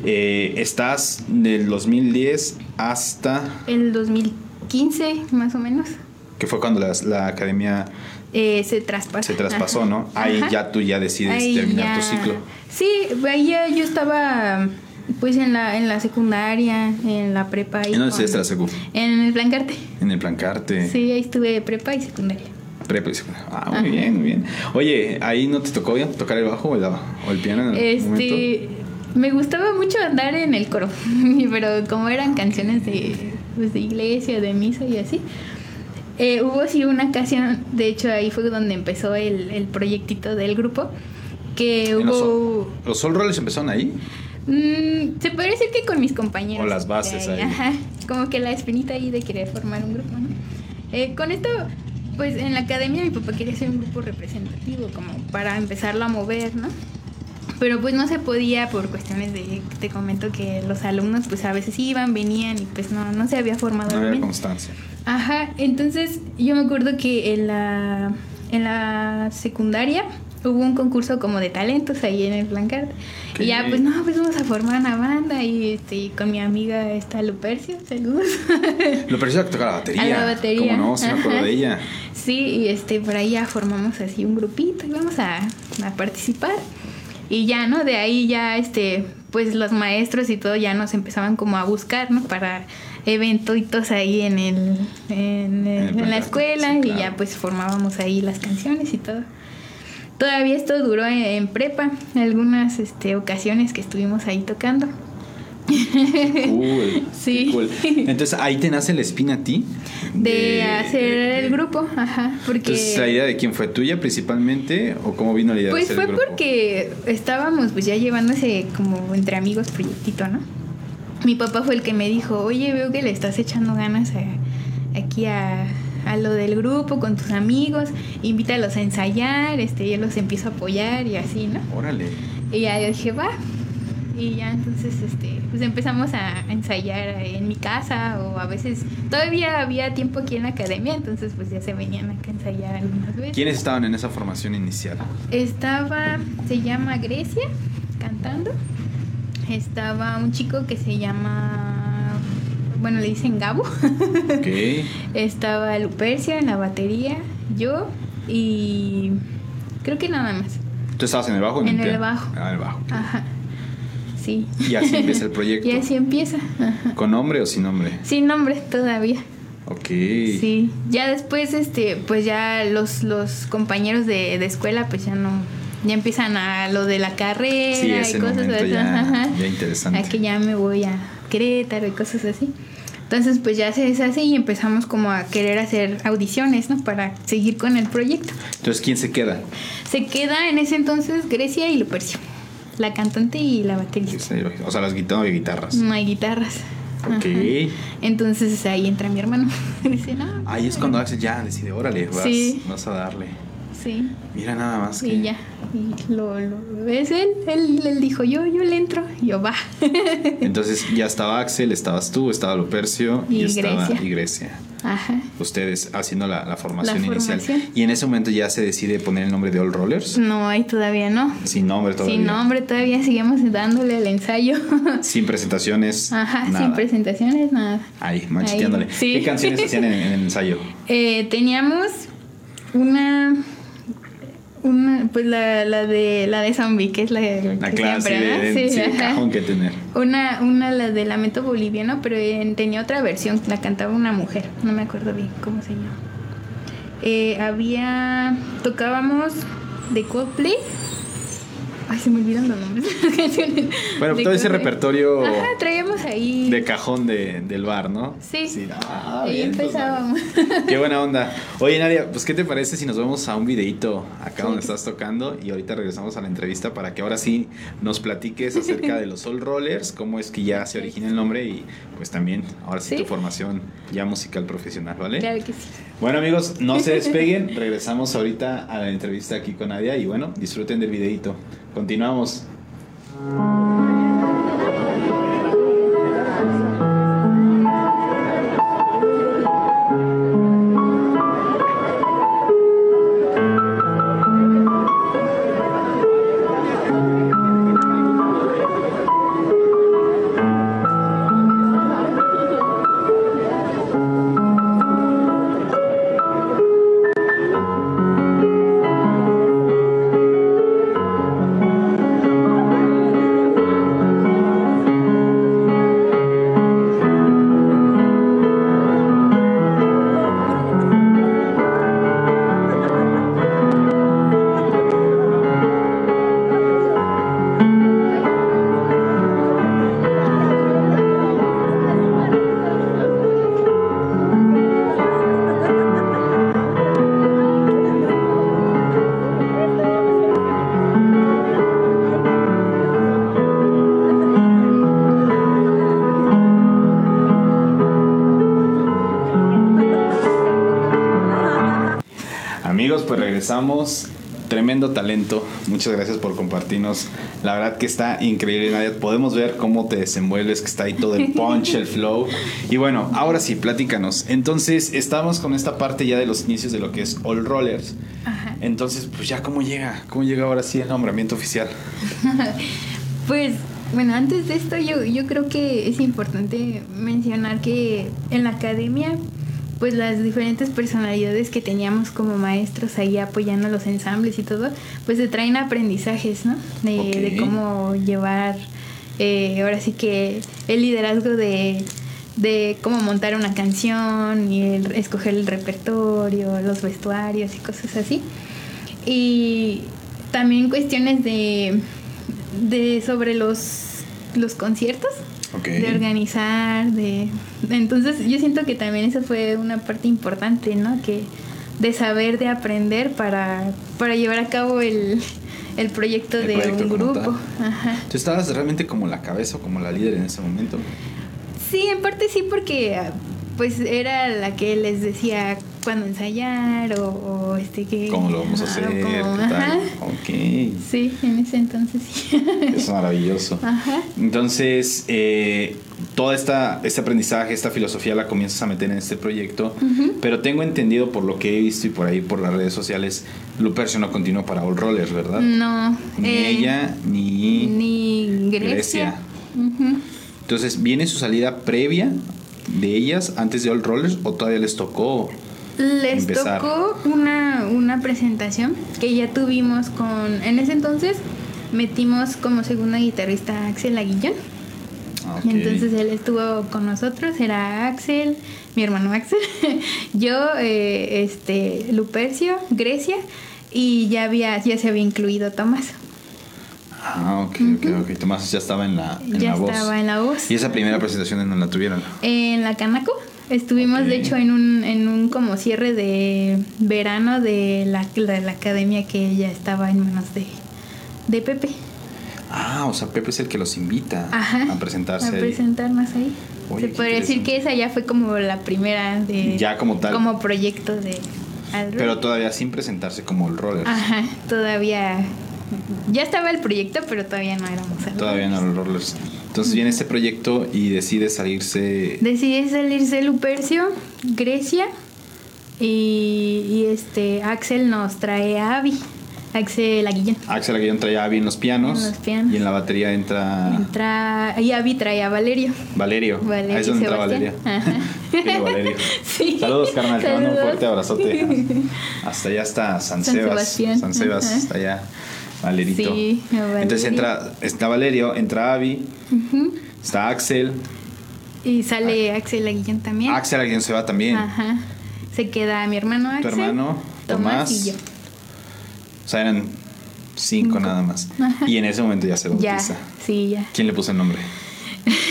Speaker 1: Eh, estás del 2010 hasta,
Speaker 2: El 2015, más o menos,
Speaker 1: que fue cuando la, la academia
Speaker 2: eh, se traspasó.
Speaker 1: se traspasó,
Speaker 2: Ajá.
Speaker 1: ¿no? Ahí
Speaker 2: Ajá.
Speaker 1: ya tú ya decides
Speaker 2: Ahí
Speaker 1: terminar tu ciclo.
Speaker 2: Sí, ahí ya yo estaba pues en la, en la secundaria, en la prepa.
Speaker 1: ¿Y
Speaker 2: ahí
Speaker 1: dónde estudiaste la secu?
Speaker 2: En el Plancarte.
Speaker 1: En el Plancarte.
Speaker 2: Sí, ahí estuve prepa y secundaria.
Speaker 1: Prepa y secundaria. Ah, muy
Speaker 2: Ajá.
Speaker 1: bien, muy bien. Oye, ¿ahí no te tocó ya tocar el bajo o el, o el piano en momento?
Speaker 2: Este, me gustaba mucho andar en el coro, pero como eran canciones de, pues, de iglesia, de misa y así. eh, hubo sí una ocasión, de hecho ahí fue donde empezó el, el proyectito del grupo, que
Speaker 1: ¿En los,
Speaker 2: hubo...
Speaker 1: ¿Los Soul Rollers empezaron ahí?
Speaker 2: Mm, se puede decir que con mis compañeros.
Speaker 1: O las bases
Speaker 2: de
Speaker 1: ahí.
Speaker 2: Ajá, como que la espinita ahí de querer formar un grupo, ¿no? Eh, con esto, pues en la academia mi papá quería hacer un grupo representativo, como para empezarlo a mover, ¿no? Pero pues no se podía por cuestiones de, te comento que los alumnos pues a veces iban, venían y pues no, no se había formado
Speaker 1: No había
Speaker 2: bien.
Speaker 1: constancia.
Speaker 2: Ajá, entonces yo me acuerdo que en la, en la secundaria hubo un concurso como de talentos ahí en el Blancard. Y ya, pues no, pues vamos a formar una banda y este, con mi amiga esta Lupercio, saludos.
Speaker 1: Que tocaba la batería.
Speaker 2: A la batería.
Speaker 1: ¿Cómo no? Sí me acuerdo de ella.
Speaker 2: Sí, y este, por ahí ya formamos así un grupito y vamos a, a participar. Y ya, ¿no? De ahí ya, este, pues los maestros y todo ya nos empezaban como a buscar, ¿no? Para eventos ahí en el, en, el-
Speaker 1: el
Speaker 2: en la escuela
Speaker 1: sí,
Speaker 2: y ya pues formábamos ahí las canciones y todo. Todavía esto duró en, en prepa, algunas este, ocasiones que estuvimos ahí tocando.
Speaker 1: Cool.
Speaker 2: Sí.
Speaker 1: cool. Entonces ahí te nace la espina a ti.
Speaker 2: De, hacer
Speaker 1: de-
Speaker 2: el grupo, ajá, porque...
Speaker 1: Entonces, ¿la idea de quién fue? ¿Tuya principalmente? ¿O cómo vino la idea
Speaker 2: Pues
Speaker 1: de hacer
Speaker 2: fue
Speaker 1: el grupo?
Speaker 2: porque estábamos pues ya llevándose como entre amigos proyectito, ¿no? Mi papá fue el que me dijo, oye, veo que le estás echando ganas a- aquí a, a lo del grupo con tus amigos, invítalos a ensayar, este, yo los empiezo a apoyar y así, ¿no?
Speaker 1: Órale.
Speaker 2: Y ya yo dije, va. Y ya entonces este, pues empezamos a ensayar en mi casa o a veces todavía había tiempo aquí en la academia, entonces pues ya se venían acá a ensayar algunas veces.
Speaker 1: ¿Quiénes estaban en esa formación inicial?
Speaker 2: Estaba, se llama Grecia, cantando. Estaba un chico que se llama, bueno, le dicen Gabo.
Speaker 1: Ok.
Speaker 2: Estaba Lupercia en la batería, yo y creo que nada más.
Speaker 1: ¿Tú estabas en el bajo? o
Speaker 2: En el
Speaker 1: piano?
Speaker 2: bajo.
Speaker 1: Ah, en el bajo.
Speaker 2: Ajá. Sí.
Speaker 1: Y así empieza el proyecto.
Speaker 2: Y así empieza. Ajá.
Speaker 1: ¿Con nombre o sin nombre?
Speaker 2: Sin nombre todavía.
Speaker 1: Ok.
Speaker 2: Sí. Ya después, este, pues ya los, los compañeros de, de escuela, pues ya no, ya empiezan a lo de la carrera
Speaker 1: Sí,
Speaker 2: y
Speaker 1: el
Speaker 2: cosas así.
Speaker 1: ya- ya interesante.
Speaker 2: A que ya me voy a Querétaro y cosas así. Entonces, pues ya se deshace y empezamos como a querer hacer audiciones, ¿no? Para seguir con el proyecto.
Speaker 1: Entonces, ¿quién se queda?
Speaker 2: Se queda en ese entonces Grecia y Lupercio, la cantante y la baterista.
Speaker 1: O sea, las guitarras y guitarras.
Speaker 2: No hay guitarras.
Speaker 1: Ok.
Speaker 2: Ajá. Entonces ahí entra mi hermano. Dice, no.
Speaker 1: Ahí es cuando Axel ya decide, órale, vas,
Speaker 2: Sí.
Speaker 1: vas a darle.
Speaker 2: Sí.
Speaker 1: Mira nada más que...
Speaker 2: Y ya. Y lo, lo es él. él. Él dijo, yo, yo le entro. Y yo, va.
Speaker 1: Entonces ya estaba Axel, estabas tú, estaba Lupercio y,
Speaker 2: Y
Speaker 1: estaba
Speaker 2: Grecia.
Speaker 1: y Grecia.
Speaker 2: Ajá.
Speaker 1: Ustedes haciendo la, la formación
Speaker 2: La
Speaker 1: inicial. Y en ese momento ya se decide poner el nombre de All Rollers.
Speaker 2: No, ahí todavía no.
Speaker 1: Sin nombre todavía.
Speaker 2: Sin nombre, todavía seguimos dándole el ensayo.
Speaker 1: Sin presentaciones.
Speaker 2: Ajá,
Speaker 1: nada.
Speaker 2: sin presentaciones, nada.
Speaker 1: Ahí, macheteándole.
Speaker 2: Ahí, sí.
Speaker 1: ¿Qué canciones hacían en, en el ensayo?
Speaker 2: Eh, teníamos una. Una, pues la, la de la de zombie, que es la,
Speaker 1: La
Speaker 2: que
Speaker 1: clase
Speaker 2: siempre,
Speaker 1: de, sí,
Speaker 2: ajá.
Speaker 1: cajón que tener.
Speaker 2: Una, una la de Lamento Boliviano, pero en- tenía otra versión, la cantaba una mujer, no me acuerdo bien cómo se llama. Eh, había. Tocábamos de Coldplay. Ay, se me olvidan los nombres de las canciones.
Speaker 1: Bueno,
Speaker 2: De
Speaker 1: todo ese repertorio
Speaker 2: Ajá, traíamos ahí.
Speaker 1: de cajón de- del bar, ¿no?
Speaker 2: Sí.
Speaker 1: ah,
Speaker 2: ahí
Speaker 1: bien, pues,
Speaker 2: empezábamos.
Speaker 1: Qué buena onda. Oye, Nadia, pues ¿qué te parece si nos vemos a un videito acá
Speaker 2: Sí.
Speaker 1: donde estás tocando y ahorita regresamos a la entrevista para que ahora sí nos platiques acerca de los Soul Rollers, cómo es que ya se origina el nombre y pues también ahora sí,
Speaker 2: Sí.
Speaker 1: tu formación ya musical profesional, ¿vale?
Speaker 2: Claro que sí.
Speaker 1: Bueno amigos, no se despeguen, regresamos ahorita a la entrevista aquí con Nadia y bueno, disfruten del videito. Continuamos. Regresamos. Tremendo talento. Muchas gracias por compartirnos. La verdad que está increíble, Nadia. Podemos ver cómo te desenvuelves, que está ahí todo el punch, el flow. Y bueno, ahora sí, platícanos. Entonces, estamos con esta parte ya de los inicios de lo que es All Rollers.
Speaker 2: Ajá.
Speaker 1: Entonces, pues ya, ¿cómo llega? ¿Cómo llega ahora sí el nombramiento oficial?
Speaker 2: Pues bueno, antes de esto yo, yo creo que es importante mencionar que en la academia pues las diferentes personalidades que teníamos como maestros ahí apoyando los ensambles y todo, pues se traen aprendizajes, ¿no? De cómo llevar, eh, ahora sí que el liderazgo de, de cómo montar una canción y el, escoger el repertorio, los vestuarios y cosas así. Y también cuestiones de, de sobre los, los conciertos De organizar, de, entonces yo siento que también eso fue una parte importante, ¿no? Que de saber, de aprender para, para llevar a cabo el, el proyecto
Speaker 1: El
Speaker 2: de
Speaker 1: proyecto
Speaker 2: un grupo. Ajá.
Speaker 1: ¿Tú estabas realmente como la cabeza o como la líder en ese momento?
Speaker 2: Sí, en parte sí porque pues era la que les decía cuándo ensayar o, o, este que
Speaker 1: ¿Cómo lo vamos a hacer?
Speaker 2: como-
Speaker 1: ¿Qué tal? Ok.
Speaker 2: Sí, en ese entonces sí.
Speaker 1: Es maravilloso.
Speaker 2: Ajá.
Speaker 1: Entonces, eh, toda esta, este aprendizaje, esta filosofía la comienzas a meter en este proyecto, pero tengo entendido por lo que he visto y por ahí por las redes sociales, Lupercio no continuó para All Rollers, ¿verdad?
Speaker 2: No.
Speaker 1: Ni
Speaker 2: eh,
Speaker 1: ella, ni...
Speaker 2: Ni Grecia.
Speaker 1: Grecia. Entonces, ¿viene su salida previa de ellas antes de All Rollers o todavía les tocó?
Speaker 2: Les
Speaker 1: Empezar.
Speaker 2: tocó una, una presentación que ya tuvimos con. En ese entonces metimos como segunda guitarrista a Axel Aguillón.
Speaker 1: Ah.
Speaker 2: Entonces él estuvo con nosotros, era Axel, mi hermano Axel, yo, eh, este, Lupercio, Grecia, y ya había, ya se había incluido Tomás.
Speaker 1: Ah, ok, ok, ok. Tomás ya estaba en la, en
Speaker 2: ya
Speaker 1: la voz.
Speaker 2: estaba en la voz.
Speaker 1: Y esa primera presentación en donde la tuvieron.
Speaker 2: En la Canaco estuvimos de hecho en un, en un como cierre de verano de la, de la academia que ya estaba en manos de, de Pepe.
Speaker 1: Ah, o sea, Pepe es el que los invita
Speaker 2: Ajá.
Speaker 1: a presentarse.
Speaker 2: A
Speaker 1: ahí.
Speaker 2: presentarnos ahí.
Speaker 1: Oye,
Speaker 2: Se podría decir que esa ya fue como la primera de...
Speaker 1: Ya como tal.
Speaker 2: Como proyecto de... Al
Speaker 1: Pero todavía sin presentarse como el roller.
Speaker 2: Ajá, todavía... Ya estaba el proyecto, pero todavía no éramos
Speaker 1: Todavía no los rollers. Entonces viene este proyecto y decide salirse.
Speaker 2: Decide salirse Lupercio, Grecia y, y este Axel nos trae a Abby, Axel Aguillón.
Speaker 1: Axel Aguillón trae a Abby en los pianos.
Speaker 2: En los pianos.
Speaker 1: Y en la batería entra
Speaker 2: Entra, y Abby trae a Valerio.
Speaker 1: Valerio.
Speaker 2: Valerio
Speaker 1: Ahí es donde entra. Valeria. Valerio.
Speaker 2: Sí.
Speaker 1: Saludos, carnal. Te mando un
Speaker 2: Saludos.
Speaker 1: fuerte abrazote. Hasta allá está San,
Speaker 2: San
Speaker 1: Sebas.
Speaker 2: Sebastián.
Speaker 1: San Sebas, hasta allá. Valerito.
Speaker 2: Sí.
Speaker 1: Entonces entra, está Valerio, entra Abby,
Speaker 2: Ujú.
Speaker 1: está Axel.
Speaker 2: Y sale Axel Aguillón también.
Speaker 1: Axel Aguillón se va también.
Speaker 2: Ajá. Se queda mi hermano
Speaker 1: Tu
Speaker 2: Axel.
Speaker 1: hermano,
Speaker 2: Tomás,
Speaker 1: Tomás.
Speaker 2: y yo.
Speaker 1: O sea, eran cinco,
Speaker 2: Cinco.
Speaker 1: nada más.
Speaker 2: Ajá.
Speaker 1: Y en ese momento ya se
Speaker 2: Ya,
Speaker 1: bautiza.
Speaker 2: sí, ya.
Speaker 1: ¿Quién le puso el nombre?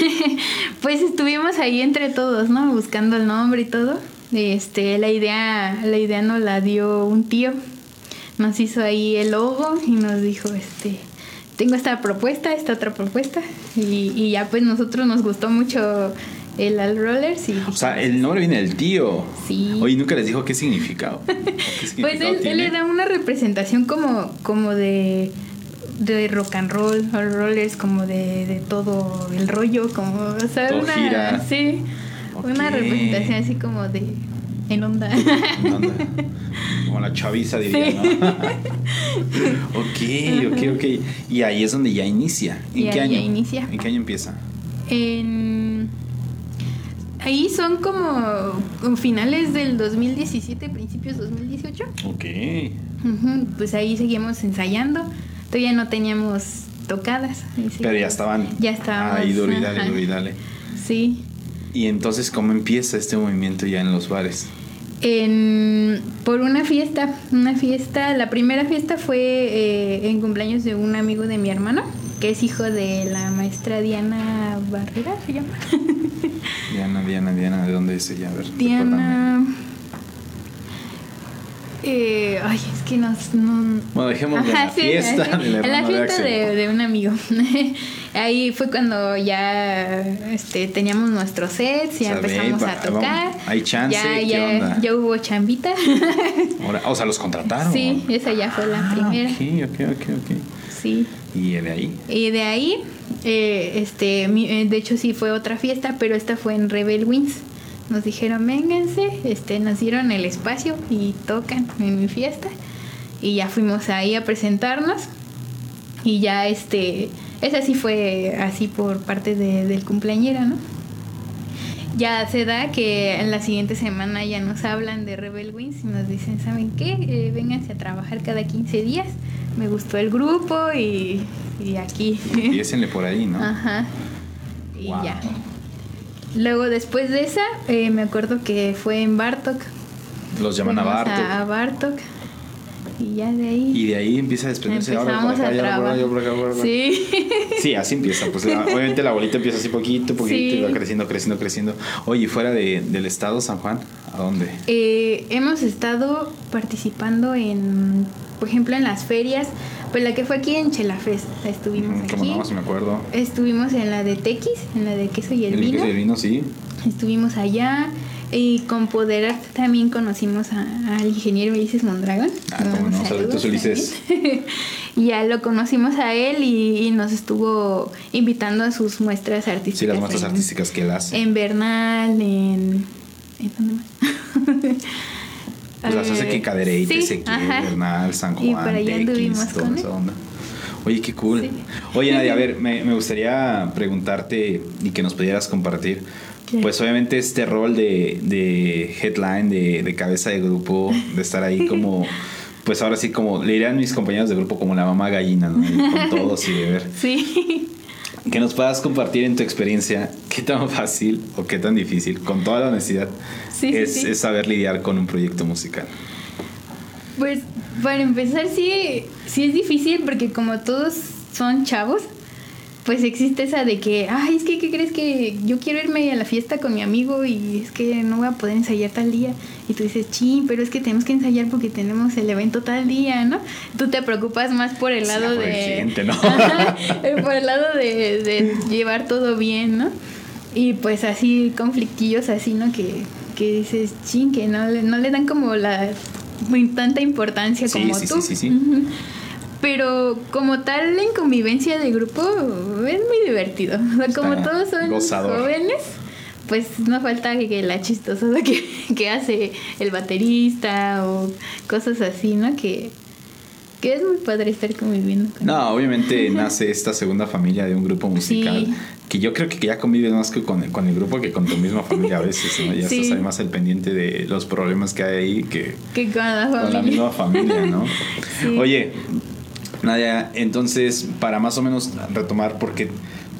Speaker 2: Pues estuvimos ahí entre todos, ¿no? Buscando el nombre y todo. Este, la idea, la idea nos la dio un tío. Nos hizo ahí el logo y nos dijo, este, tengo esta propuesta, esta otra propuesta. Y, y ya pues nosotros nos gustó mucho el All Rollers y
Speaker 1: O sea, el nombre viene del tío.
Speaker 2: Sí.
Speaker 1: Oye, nunca les dijo qué significado. ¿Qué
Speaker 2: Pues él, le da una representación como, como de, de rock and roll, All Rollers, como de, de todo el rollo, como, o sea,
Speaker 1: Todo
Speaker 2: una,
Speaker 1: gira.
Speaker 2: sí, una representación así como de, en onda.
Speaker 1: ¿Qué onda? Como la chaviza diría,
Speaker 2: Sí.
Speaker 1: ¿no? ok, ok, ok. Y ahí es donde ya inicia. ¿En
Speaker 2: Y
Speaker 1: qué año?
Speaker 2: ya inicia.
Speaker 1: ¿En qué año empieza?
Speaker 2: En, ahí son como finales del 2017, principios 2018.
Speaker 1: Ok.
Speaker 2: Pues ahí seguimos ensayando. Todavía no teníamos tocadas.
Speaker 1: Pero ya estaban.
Speaker 2: Ya estábamos.
Speaker 1: Ahí, duro y dale,
Speaker 2: ajá.
Speaker 1: duro y dale.
Speaker 2: Sí.
Speaker 1: Y entonces, ¿cómo empieza este movimiento ya en los bares?
Speaker 2: En, por una fiesta, una fiesta, la primera fiesta fue eh, en cumpleaños de un amigo de mi hermano, que es hijo de la maestra Diana Barrera, se llama.
Speaker 1: Diana, Diana, Diana, ¿de dónde es ella? A ver, recuérdame.
Speaker 2: Eh, ay, es que no... no
Speaker 1: Bueno, dejemos de la
Speaker 2: Ajá, sí,
Speaker 1: fiesta
Speaker 2: sí, en la
Speaker 1: de
Speaker 2: fiesta de, de un amigo. Ahí fue cuando ya este, teníamos nuestros sets, ya
Speaker 1: O sea,
Speaker 2: empezamos a tocar.
Speaker 1: vamos, hay chance,
Speaker 2: ya,
Speaker 1: ¿qué
Speaker 2: ya,
Speaker 1: onda?
Speaker 2: ya hubo chambita.
Speaker 1: Ahora- o sea, los contrataron.
Speaker 2: sí, esa ya fue la
Speaker 1: Ah,
Speaker 2: primera.
Speaker 1: Ok, ok, ok, ok.
Speaker 2: Sí.
Speaker 1: Y de ahí.
Speaker 2: Y de ahí, eh, este, mi- eh, de hecho sí fue otra fiesta, pero esta fue en Rebel Wings. Nos dijeron, vénganse, este, nos dieron el espacio y tocan en mi fiesta. Y ya fuimos ahí a presentarnos. Y ya, este, esa sí fue así por parte de- del cumpleañero, ¿no? Ya se da que en la siguiente semana ya nos hablan de Rebel Wings y nos dicen, ¿saben qué? Eh, vénganse a trabajar cada 15 días. Me gustó el grupo y, y aquí.
Speaker 1: Empiecenle por ahí, ¿no?
Speaker 2: Ajá. Y
Speaker 1: Wow.
Speaker 2: ya. Luego después de esa, eh, me acuerdo que fue en Bartok.
Speaker 1: Los llaman a Bartok.
Speaker 2: A, Bartok. Y ya de ahí.
Speaker 1: Y de ahí empieza a desprenderse. ahora por
Speaker 2: empezamos
Speaker 1: acá,
Speaker 2: a
Speaker 1: ya por
Speaker 2: trabajar.
Speaker 1: allá, por acá, por acá.
Speaker 2: Sí.
Speaker 1: Sí, así empieza. Pues obviamente la bolita empieza así poquito, poquito
Speaker 2: Sí.
Speaker 1: y va creciendo, creciendo, creciendo. Oye, ¿y fuera de, del estado San Juan, ¿a dónde?
Speaker 2: Eh, hemos estado participando en, por ejemplo, en las ferias. Pues la que fue aquí en Chelafest. Estuvimos
Speaker 1: Como
Speaker 2: aquí.
Speaker 1: no, si me acuerdo.
Speaker 2: Estuvimos en la de Tequis, en la de queso y el,
Speaker 1: El
Speaker 2: vino.
Speaker 1: queso y el vino, sí.
Speaker 2: Estuvimos allá y con Poder Art también conocimos a- al ingeniero Ulises Mondragón.
Speaker 1: Ah, cómo no, saluditos, Ulises.
Speaker 2: ya lo conocimos a él y, y nos estuvo invitando a sus muestras artísticas.
Speaker 1: Sí, las muestras
Speaker 2: en-
Speaker 1: artísticas que él hace.
Speaker 2: En Bernal, en... ¿En dónde más?
Speaker 1: Pues las hace
Speaker 2: Eh,
Speaker 1: que en Cadereyte,
Speaker 2: sí.
Speaker 1: Bernal, San
Speaker 2: Y
Speaker 1: Juan,
Speaker 2: por allá
Speaker 1: Tequis,
Speaker 2: anduvimos
Speaker 1: toda
Speaker 2: con
Speaker 1: esa onda. Oye, qué cool.
Speaker 2: Sí.
Speaker 1: Oye, Nadia, a ver, me, me gustaría preguntarte y que nos pudieras compartir.
Speaker 2: Claro.
Speaker 1: Pues obviamente este rol de, de headline, de, de cabeza de grupo, de estar ahí como, pues ahora sí como, le dirían mis compañeros de grupo como la mamá gallina, ¿no? Y con todos y de ver.
Speaker 2: Sí.
Speaker 1: Que nos puedas compartir en tu experiencia qué tan fácil o qué tan difícil, con toda la honestidad,
Speaker 2: Sí, sí,
Speaker 1: es,
Speaker 2: sí.
Speaker 1: es saber lidiar con un proyecto musical.
Speaker 2: Pues para empezar sí, sí es difícil porque como todos son chavos, pues existe esa de que, ay, es que, ¿qué crees que yo quiero irme a la fiesta con mi amigo y es que no voy a poder ensayar tal día? Y tú dices, chin, pero es que tenemos que ensayar porque tenemos el evento tal día, ¿no? Tú te preocupas más por el
Speaker 1: Sí,
Speaker 2: lado
Speaker 1: por el
Speaker 2: de...
Speaker 1: cliente, ¿no?
Speaker 2: Ajá, por el lado de, de llevar todo bien, ¿no? Y pues así, conflictillos así, ¿no? Que, que dices, chin, que no le, no le dan como la tanta importancia
Speaker 1: Sí,
Speaker 2: como
Speaker 1: sí,
Speaker 2: tú.
Speaker 1: sí, sí, sí.
Speaker 2: Pero como tal, en convivencia de grupo es muy divertido. O sea, como
Speaker 1: Está
Speaker 2: todos son
Speaker 1: gozador.
Speaker 2: jóvenes, pues no falta que la chistosada que, que hace el baterista o cosas así, ¿no? Que, que es muy padre estar conviviendo con
Speaker 1: No, obviamente nace esta segunda familia de un grupo musical.
Speaker 2: Sí.
Speaker 1: Que yo creo que ya convives más que con, con el grupo que con tu misma familia a veces, ¿no? Ya
Speaker 2: Sí.
Speaker 1: estás ahí más al pendiente de los problemas que hay ahí que
Speaker 2: que con la
Speaker 1: con la misma familia, ¿no?
Speaker 2: Sí.
Speaker 1: Oye, Nadia, entonces, para más o menos retomar, porque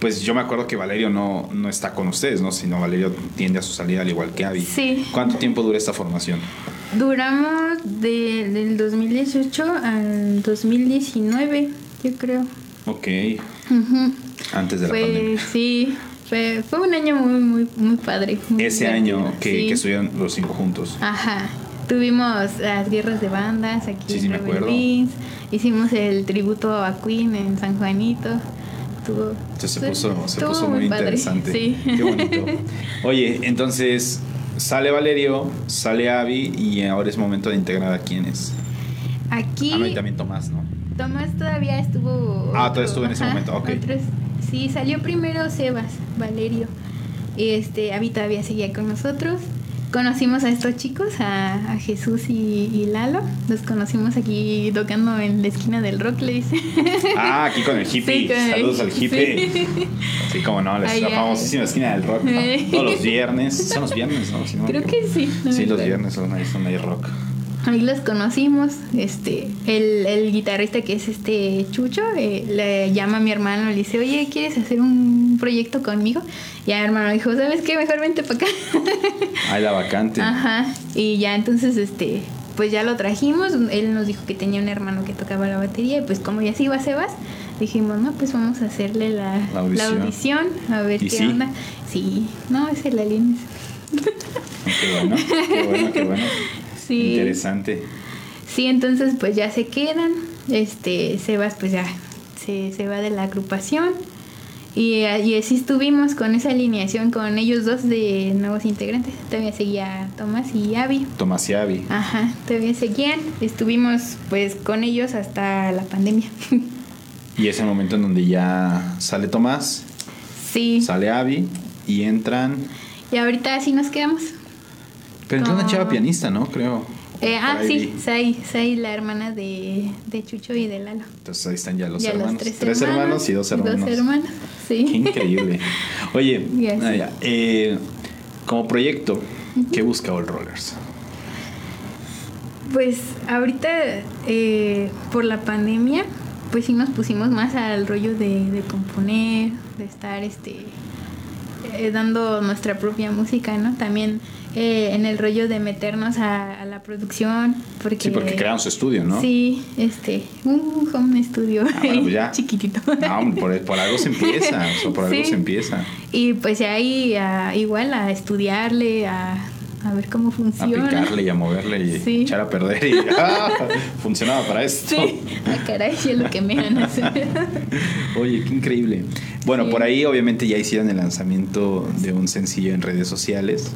Speaker 1: pues yo me acuerdo que Valerio no, no está con ustedes, ¿no? Sino Valerio tiende a su salida al igual que Abby.
Speaker 2: Sí.
Speaker 1: ¿Cuánto tiempo dura esta formación?
Speaker 2: Duramos de- del 2018 al 2019, yo creo.
Speaker 1: Ok, antes de la pandemia.
Speaker 2: sí, fue, fue un año muy, muy, muy padre. muy
Speaker 1: Ese
Speaker 2: divertido,
Speaker 1: año que,
Speaker 2: sí.
Speaker 1: que estuvieron los cinco juntos.
Speaker 2: Ajá. Tuvimos las guerras de bandas aquí
Speaker 1: Sí, sí,
Speaker 2: en
Speaker 1: me
Speaker 2: Rebel
Speaker 1: acuerdo.
Speaker 2: Hicimos el tributo a Queen en San Juanito. Estuvo,
Speaker 1: Entonces se puso, se
Speaker 2: estuvo
Speaker 1: puso muy,
Speaker 2: padre,
Speaker 1: interesante.
Speaker 2: Sí.
Speaker 1: Qué bonito. Oye, entonces sale Valerio, sale Abby y ahora es momento de integrar a quienes.
Speaker 2: Aquí
Speaker 1: Ah, y también Tomás, ¿no?
Speaker 2: Tomás todavía estuvo.
Speaker 1: Ah, todavía estuvo en ese momento, ok.
Speaker 2: otros- sí, salió primero Sebas, Valerio. Este, Avi todavía seguía con nosotros. Conocimos a estos chicos, a, a Jesús y, y Lalo. Los conocimos aquí tocando en la esquina del rock, le dice.
Speaker 1: Ah, aquí con el hippie.
Speaker 2: Sí, con el-
Speaker 1: Saludos al hippie.
Speaker 2: sí.
Speaker 1: Sí, como no, la, la
Speaker 2: Allá.
Speaker 1: famosísima esquina del rock. Todos los viernes. Son los viernes, ¿no? Si no me
Speaker 2: Creo que sí. no
Speaker 1: Sí, los viernes son ahí, son ahí rock.
Speaker 2: Ahí los conocimos, este, el, el guitarrista que es este Chucho, eh, le llama a mi hermano, le dice, oye, ¿quieres hacer un proyecto conmigo? Y mi hermano dijo, ¿sabes qué? Mejor vente para acá.
Speaker 1: Ahí la vacante.
Speaker 2: Ajá, y ya entonces, este, pues ya lo trajimos, él nos dijo que tenía un hermano que tocaba la batería, y pues como ya se iba Sebas, dijimos, no, pues vamos a hacerle la,
Speaker 1: La audición.
Speaker 2: la audición, a ver
Speaker 1: ¿Y
Speaker 2: qué
Speaker 1: sí?
Speaker 2: onda. Sí, no, es el alien.
Speaker 1: Qué bueno, qué bueno, qué bueno.
Speaker 2: Sí.
Speaker 1: Interesante.
Speaker 2: Sí, entonces pues ya se quedan. Este, Sebas pues ya se, se va de la agrupación. Y, y así estuvimos con esa alineación con ellos dos de nuevos integrantes. Todavía seguía Tomás y Avi.
Speaker 1: Tomás y Avi.
Speaker 2: Ajá, todavía seguían. Estuvimos pues con ellos hasta la pandemia.
Speaker 1: Y es el momento en donde ya sale Tomás,
Speaker 2: sí.
Speaker 1: sale Avi y entran.
Speaker 2: Y ahorita así nos quedamos.
Speaker 1: Pero entró una chava pianista, ¿no? Creo.
Speaker 2: Eh, ah, sí. Sai, Sai, la hermana de, de Chucho y de Lalo.
Speaker 1: Entonces ahí están ya los
Speaker 2: Ya
Speaker 1: hermanos.
Speaker 2: los tres,
Speaker 1: hermanos, y dos hermanos.
Speaker 2: Dos hermanos, sí.
Speaker 1: Qué increíble. Oye, eh, como proyecto, ¿qué busca All Rollers?
Speaker 2: Pues ahorita eh, por la pandemia, pues sí nos pusimos más al rollo de, de componer, de estar este eh, dando nuestra propia música, ¿no? También eh, en el rollo de meternos a, a la producción, porque
Speaker 1: Sí, porque crearon su estudio, ¿no?
Speaker 2: Sí, este, un home studio
Speaker 1: Ah, bueno, pues ya.
Speaker 2: chiquitito.
Speaker 1: No, por, por algo se empieza, o sea, por algo
Speaker 2: Sí.
Speaker 1: se empieza.
Speaker 2: Y pues ahí a- igual a estudiarle, a, a ver cómo
Speaker 1: A
Speaker 2: funciona.
Speaker 1: picarle y a moverle y
Speaker 2: Sí.
Speaker 1: echar a perder y ¡ah! funcionaba para esto.
Speaker 2: Sí, ah, caray, es lo que me ganas.
Speaker 1: Oye, qué increíble. Bueno,
Speaker 2: Sí.
Speaker 1: por ahí obviamente ya hicieron el lanzamiento de un sencillo en redes sociales.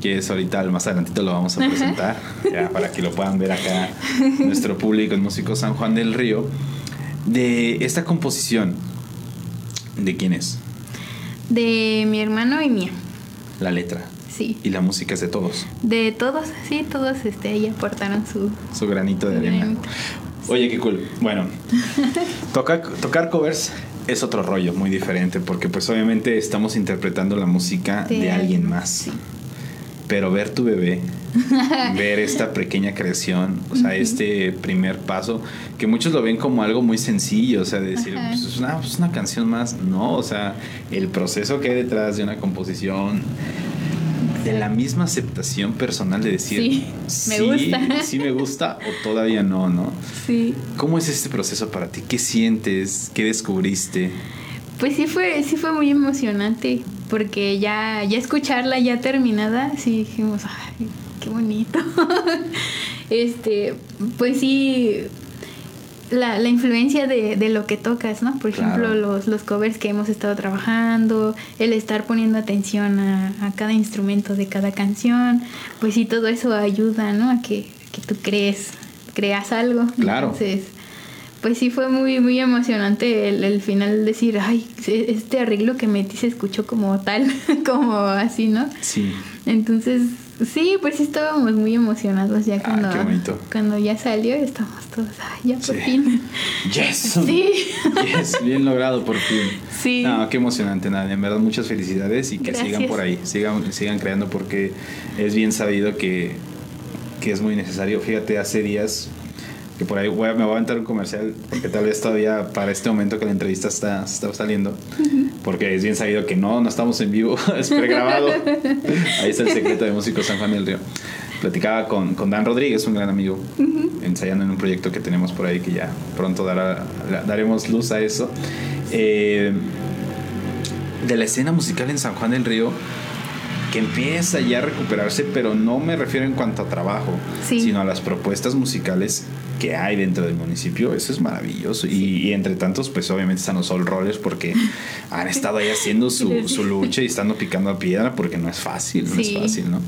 Speaker 1: Que es ahorita, más adelantito lo vamos a presentar. Ya para que lo puedan ver acá nuestro público en Músico San Juan del Río. De esta composición, ¿de quién es?
Speaker 2: De mi hermano y mía,
Speaker 1: La letra.
Speaker 2: sí.
Speaker 1: Y la música es de todos.
Speaker 2: De todos, sí, todos este, ahí aportaron su...
Speaker 1: Su granito de
Speaker 2: su
Speaker 1: arena.
Speaker 2: granito.
Speaker 1: Oye, qué cool. Bueno, tocar, tocar covers es otro rollo muy diferente porque pues obviamente estamos interpretando la música de,
Speaker 2: De
Speaker 1: alguien
Speaker 2: alguien,
Speaker 1: más.
Speaker 2: sí.
Speaker 1: Pero ver tu bebé, ver esta pequeña creación, o sea, este primer paso, que muchos lo ven como algo muy sencillo, o sea, de decir, pues, es, una, pues, una canción más. No, o sea, el proceso que hay detrás de una composición, de la misma aceptación personal de decir,
Speaker 2: Sí, me gusta".
Speaker 1: sí me gusta o todavía no, ¿no?
Speaker 2: Sí.
Speaker 1: ¿Cómo es este proceso para ti? ¿Qué sientes? ¿Qué descubriste?
Speaker 2: Pues sí fue, sí fue muy emocionante, porque ya, ya escucharla ya terminada, sí dijimos, ay, qué bonito. este, pues sí, la, la influencia de, de lo que tocas, ¿no? Por ejemplo,
Speaker 1: Claro.
Speaker 2: los, los covers que hemos estado trabajando, el estar poniendo atención a, a cada instrumento de cada canción, pues sí, todo eso ayuda, ¿no? A que, que tú crees, creas algo.
Speaker 1: Claro.
Speaker 2: Entonces, pues sí fue muy, muy emocionante el, el final decir, ay, este arreglo que metí se escuchó como tal, como así, ¿no?
Speaker 1: Sí.
Speaker 2: Entonces, sí, pues sí estábamos muy emocionados ya cuando,
Speaker 1: Ah, qué bonito.
Speaker 2: cuando ya salió, estábamos todos, ay, ya por
Speaker 1: Sí.
Speaker 2: fin.
Speaker 1: Yes.
Speaker 2: Sí.
Speaker 1: Yes, bien logrado por fin.
Speaker 2: Sí.
Speaker 1: No, qué emocionante, Nadia. En verdad, muchas felicidades y que
Speaker 2: Gracias.
Speaker 1: sigan por ahí, sigan, sigan creando porque es bien sabido que, que es muy necesario. Fíjate, hace días que por ahí voy a- me voy a aventar un comercial porque tal vez todavía para este momento que la entrevista está, está saliendo porque es bien sabido que no, no estamos en vivo, es pregrabado. Ahí está el secreto de Músicos San Juan del Río. Platicaba con, con Dan Rodríguez, un gran amigo, ensayando en un proyecto que tenemos por ahí que ya pronto dará, daremos luz a eso. Eh, de la escena musical en San Juan del Río que empieza ya a recuperarse, pero no me refiero en cuanto a trabajo,
Speaker 2: Sí.
Speaker 1: sino a las propuestas musicales que hay dentro del municipio. Eso es maravilloso. Y, y entre tantos, pues obviamente están los Soul Rollers porque han estado ahí haciendo su, su lucha y estando picando piedra porque no es fácil, no
Speaker 2: Sí.
Speaker 1: es fácil, ¿no?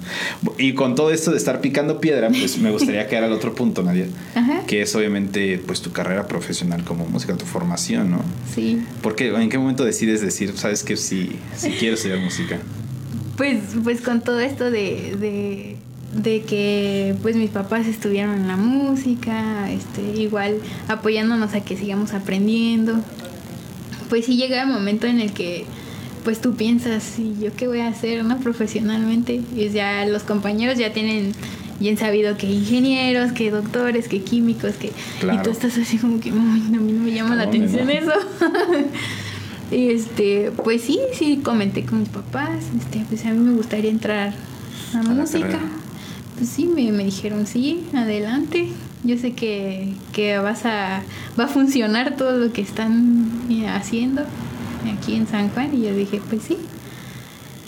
Speaker 1: Y con todo esto de estar picando piedra, pues me gustaría quedar al otro punto, Nadia,
Speaker 2: Ajá.
Speaker 1: que es obviamente pues tu carrera profesional como música, tu formación, ¿no?
Speaker 2: Sí.
Speaker 1: Porque ¿en qué momento decides decir, sabes que sí, sí quiero estudiar música?
Speaker 2: Pues, pues con todo esto de, de, de que pues mis papás estuvieron en la música, este, igual apoyándonos a que sigamos aprendiendo. Pues sí llega el momento en el que pues tú piensas, ¿y yo qué voy a hacer, no? Profesionalmente. Y ya los compañeros ya tienen bien sabido que ingenieros, que doctores, que químicos, que...
Speaker 1: Claro.
Speaker 2: Y tú estás así como que, "Ay, a mí no me llama la
Speaker 1: ¿A dónde,
Speaker 2: atención
Speaker 1: no?
Speaker 2: eso. Este, pues sí, sí, comenté con mis papás, este, pues a mí me gustaría entrar a,
Speaker 1: la
Speaker 2: música. Pues sí, me, me dijeron, sí, adelante. Yo sé que, que vas a, va a funcionar todo lo que están eh, haciendo aquí en San Juan. Y yo dije, pues sí,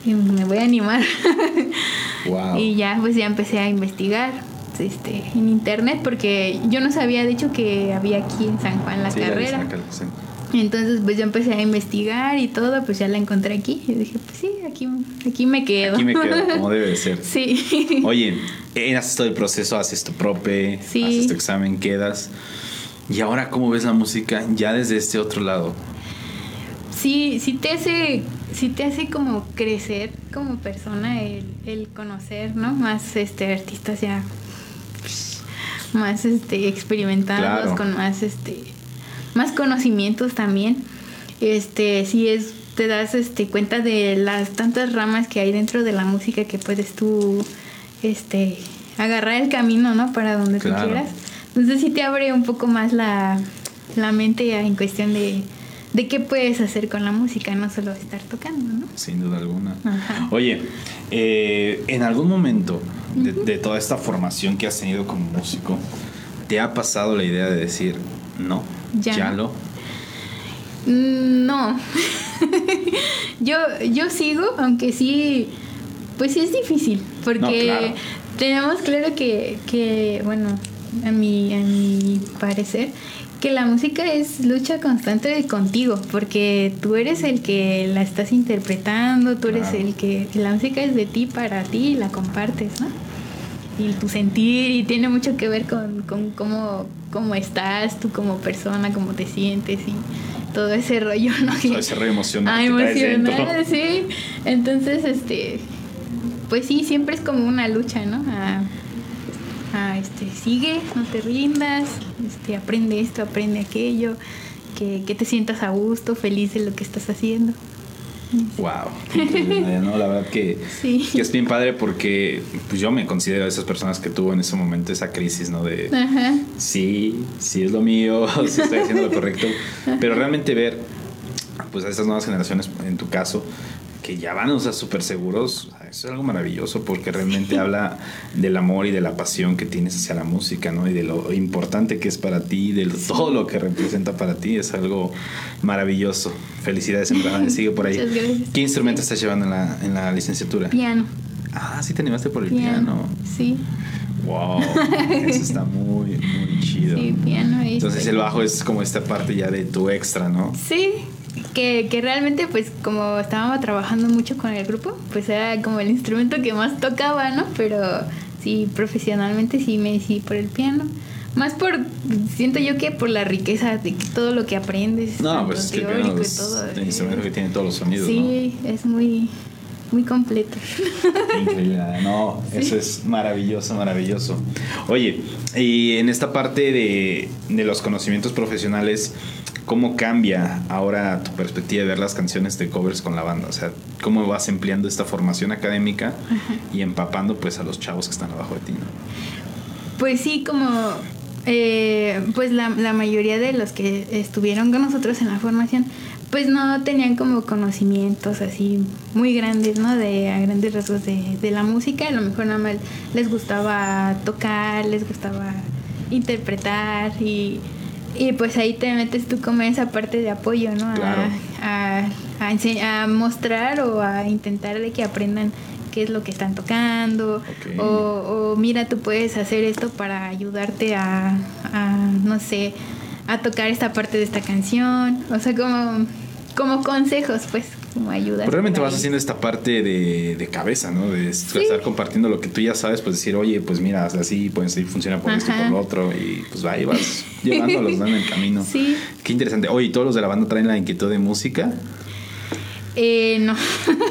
Speaker 2: y me voy a animar.
Speaker 1: Wow.
Speaker 2: Y ya, pues ya empecé a investigar este, en internet porque yo no sabía, de hecho, que había aquí en San Juan la
Speaker 1: Sí,
Speaker 2: carrera. Entonces, pues yo empecé a investigar y todo, pues ya la encontré aquí. Y dije, pues sí, aquí, aquí me quedo.
Speaker 1: Aquí me quedo, como debe de ser.
Speaker 2: Sí.
Speaker 1: Oye, eh, haces todo el proceso, haces tu prope,
Speaker 2: Sí.
Speaker 1: haces tu examen, quedas. Y ahora, ¿cómo ves la música ya desde este otro lado?
Speaker 2: Sí, sí te hace, sí te hace como crecer como persona el, el conocer, ¿no? Más este artistas ya pues, más este experimentados,
Speaker 1: Claro.
Speaker 2: con más este más conocimientos también. Este, sí es te das este cuenta de las tantas ramas que hay dentro de la música que puedes tú este agarrar el camino, ¿no? Para donde
Speaker 1: Claro.
Speaker 2: tú quieras. Entonces sí te abre un poco más la, la mente en cuestión de, de qué puedes hacer con la música, no solo estar tocando, ¿no?
Speaker 1: Sin duda alguna.
Speaker 2: Ajá.
Speaker 1: Oye, eh, en algún momento de, de toda esta formación que has tenido como músico, ¿te ha pasado la idea de decir, no, ya,
Speaker 2: Ya.
Speaker 1: lo?
Speaker 2: Mm, No. yo, yo sigo, aunque sí, pues sí es difícil, porque
Speaker 1: No, claro.
Speaker 2: tenemos claro que, que, bueno, a mi, a mi parecer, que la música es lucha constante contigo, porque tú eres el que la estás interpretando, tú eres
Speaker 1: Claro.
Speaker 2: el que, la música es de ti para ti y la compartes, ¿no? Y tu sentir y tiene mucho que ver con, con cómo, cómo estás tú como persona, cómo te sientes y todo ese rollo, ¿no?
Speaker 1: Todo ese rollo emocional
Speaker 2: Ah, emocional, sí. Entonces, este, pues sí, siempre es como una lucha, ¿no? A, a, este, sigue, no te rindas, este, aprende esto, aprende aquello, que, que te sientas a gusto, feliz de lo que estás haciendo.
Speaker 1: Wow. La verdad que,
Speaker 2: Sí.
Speaker 1: que es bien padre porque pues yo me considero de esas personas que tuvo en ese momento esa crisis, ¿no? De
Speaker 2: Ajá.
Speaker 1: sí, sí es lo mío, sí estoy haciendo lo correcto, pero realmente ver pues a estas nuevas generaciones, en tu caso, que ya van, o sea, súper seguros, es algo maravilloso porque realmente habla del amor y de la pasión que tienes hacia la música, ¿no? Y de lo importante que es para ti, de todo lo que representa para ti, es algo maravilloso. Felicidades, en verdad, sigue por ahí. ¿Qué instrumento estás llevando en la, en la licenciatura?
Speaker 2: Piano.
Speaker 1: Ah, sí te animaste por el piano.
Speaker 2: Piano. Sí.
Speaker 1: Wow, eso está muy, muy chido.
Speaker 2: Sí, piano.
Speaker 1: Entonces el bajo es como esta parte ya de tu extra, ¿no?
Speaker 2: Sí, que, que realmente pues como estábamos trabajando mucho con el grupo, pues era como el instrumento que más tocaba, ¿no? Pero sí, profesionalmente sí me decidí por el piano. Más por, siento yo que por la riqueza de todo lo que aprendes.
Speaker 1: No, pues es que el piano es
Speaker 2: todo,
Speaker 1: el
Speaker 2: eh,
Speaker 1: instrumento que tiene todos los sonidos,
Speaker 2: Sí, es muy, muy completo.
Speaker 1: ¿no? Increíble, no, eso es maravilloso, maravilloso. Oye, y en esta parte de, de los conocimientos profesionales, ¿cómo cambia ahora tu perspectiva de ver las canciones de covers con la banda? O sea, ¿cómo vas empleando esta formación académica y empapando pues a los chavos que están abajo de ti, ¿no?
Speaker 2: Pues sí, como eh, pues la, la mayoría de los que estuvieron con nosotros en la formación, pues no tenían como conocimientos así muy grandes, ¿no? De a grandes rasgos de, de la música. A lo mejor nada más les gustaba tocar, les gustaba interpretar y, y pues ahí te metes tú como en esa parte de apoyo, ¿no? A-
Speaker 1: Claro.
Speaker 2: a, a, mostrar o a intentar de que aprendan qué es lo que están tocando o, o mira tú puedes hacer esto para ayudarte a, a, no sé a tocar esta parte de esta canción o sea como como consejos pues como ayudas
Speaker 1: Pues realmente vas
Speaker 2: ahí.
Speaker 1: haciendo esta parte de, de cabeza, ¿no? De estar compartiendo lo que tú ya sabes, pues decir, oye, pues mira, así, pues sí, funciona por esto y por lo otro, y pues va y vas llevándolos ¿no? en el camino.
Speaker 2: Sí.
Speaker 1: Qué interesante. Oye, ¿y todos los de la banda traen la inquietud de música?
Speaker 2: Eh, no.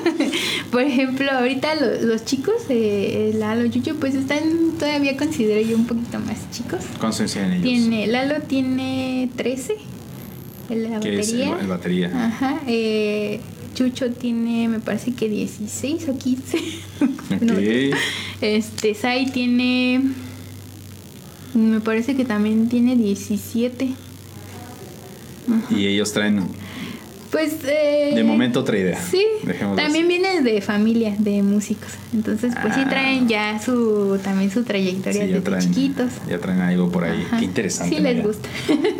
Speaker 2: Por ejemplo, ahorita lo- los chicos, eh, Lalo, Yuyo, pues están todavía considero yo un poquito más chicos.
Speaker 1: ¿Cuántos tienen ellos?
Speaker 2: Tiene, Lalo tiene 13, el de la
Speaker 1: ¿Qué es el,
Speaker 2: batería.
Speaker 1: el batería?
Speaker 2: Ajá. Eh, Chucho tiene, me parece que 16 o 15. No,
Speaker 1: Ok.
Speaker 2: Este, Sai tiene, me parece que también tiene 17.
Speaker 1: Y ellos traen,
Speaker 2: Pues eh,
Speaker 1: de momento, otra idea.
Speaker 2: Sí,
Speaker 1: Dejémoslo
Speaker 2: también
Speaker 1: así.
Speaker 2: viene de familia, de músicos. Entonces, pues sí
Speaker 1: Ah.
Speaker 2: traen ya su también su trayectoria
Speaker 1: Sí,
Speaker 2: desde
Speaker 1: traen,
Speaker 2: chiquitos.
Speaker 1: ya traen algo por ahí.
Speaker 2: Ajá.
Speaker 1: Qué interesante.
Speaker 2: Sí les gusta.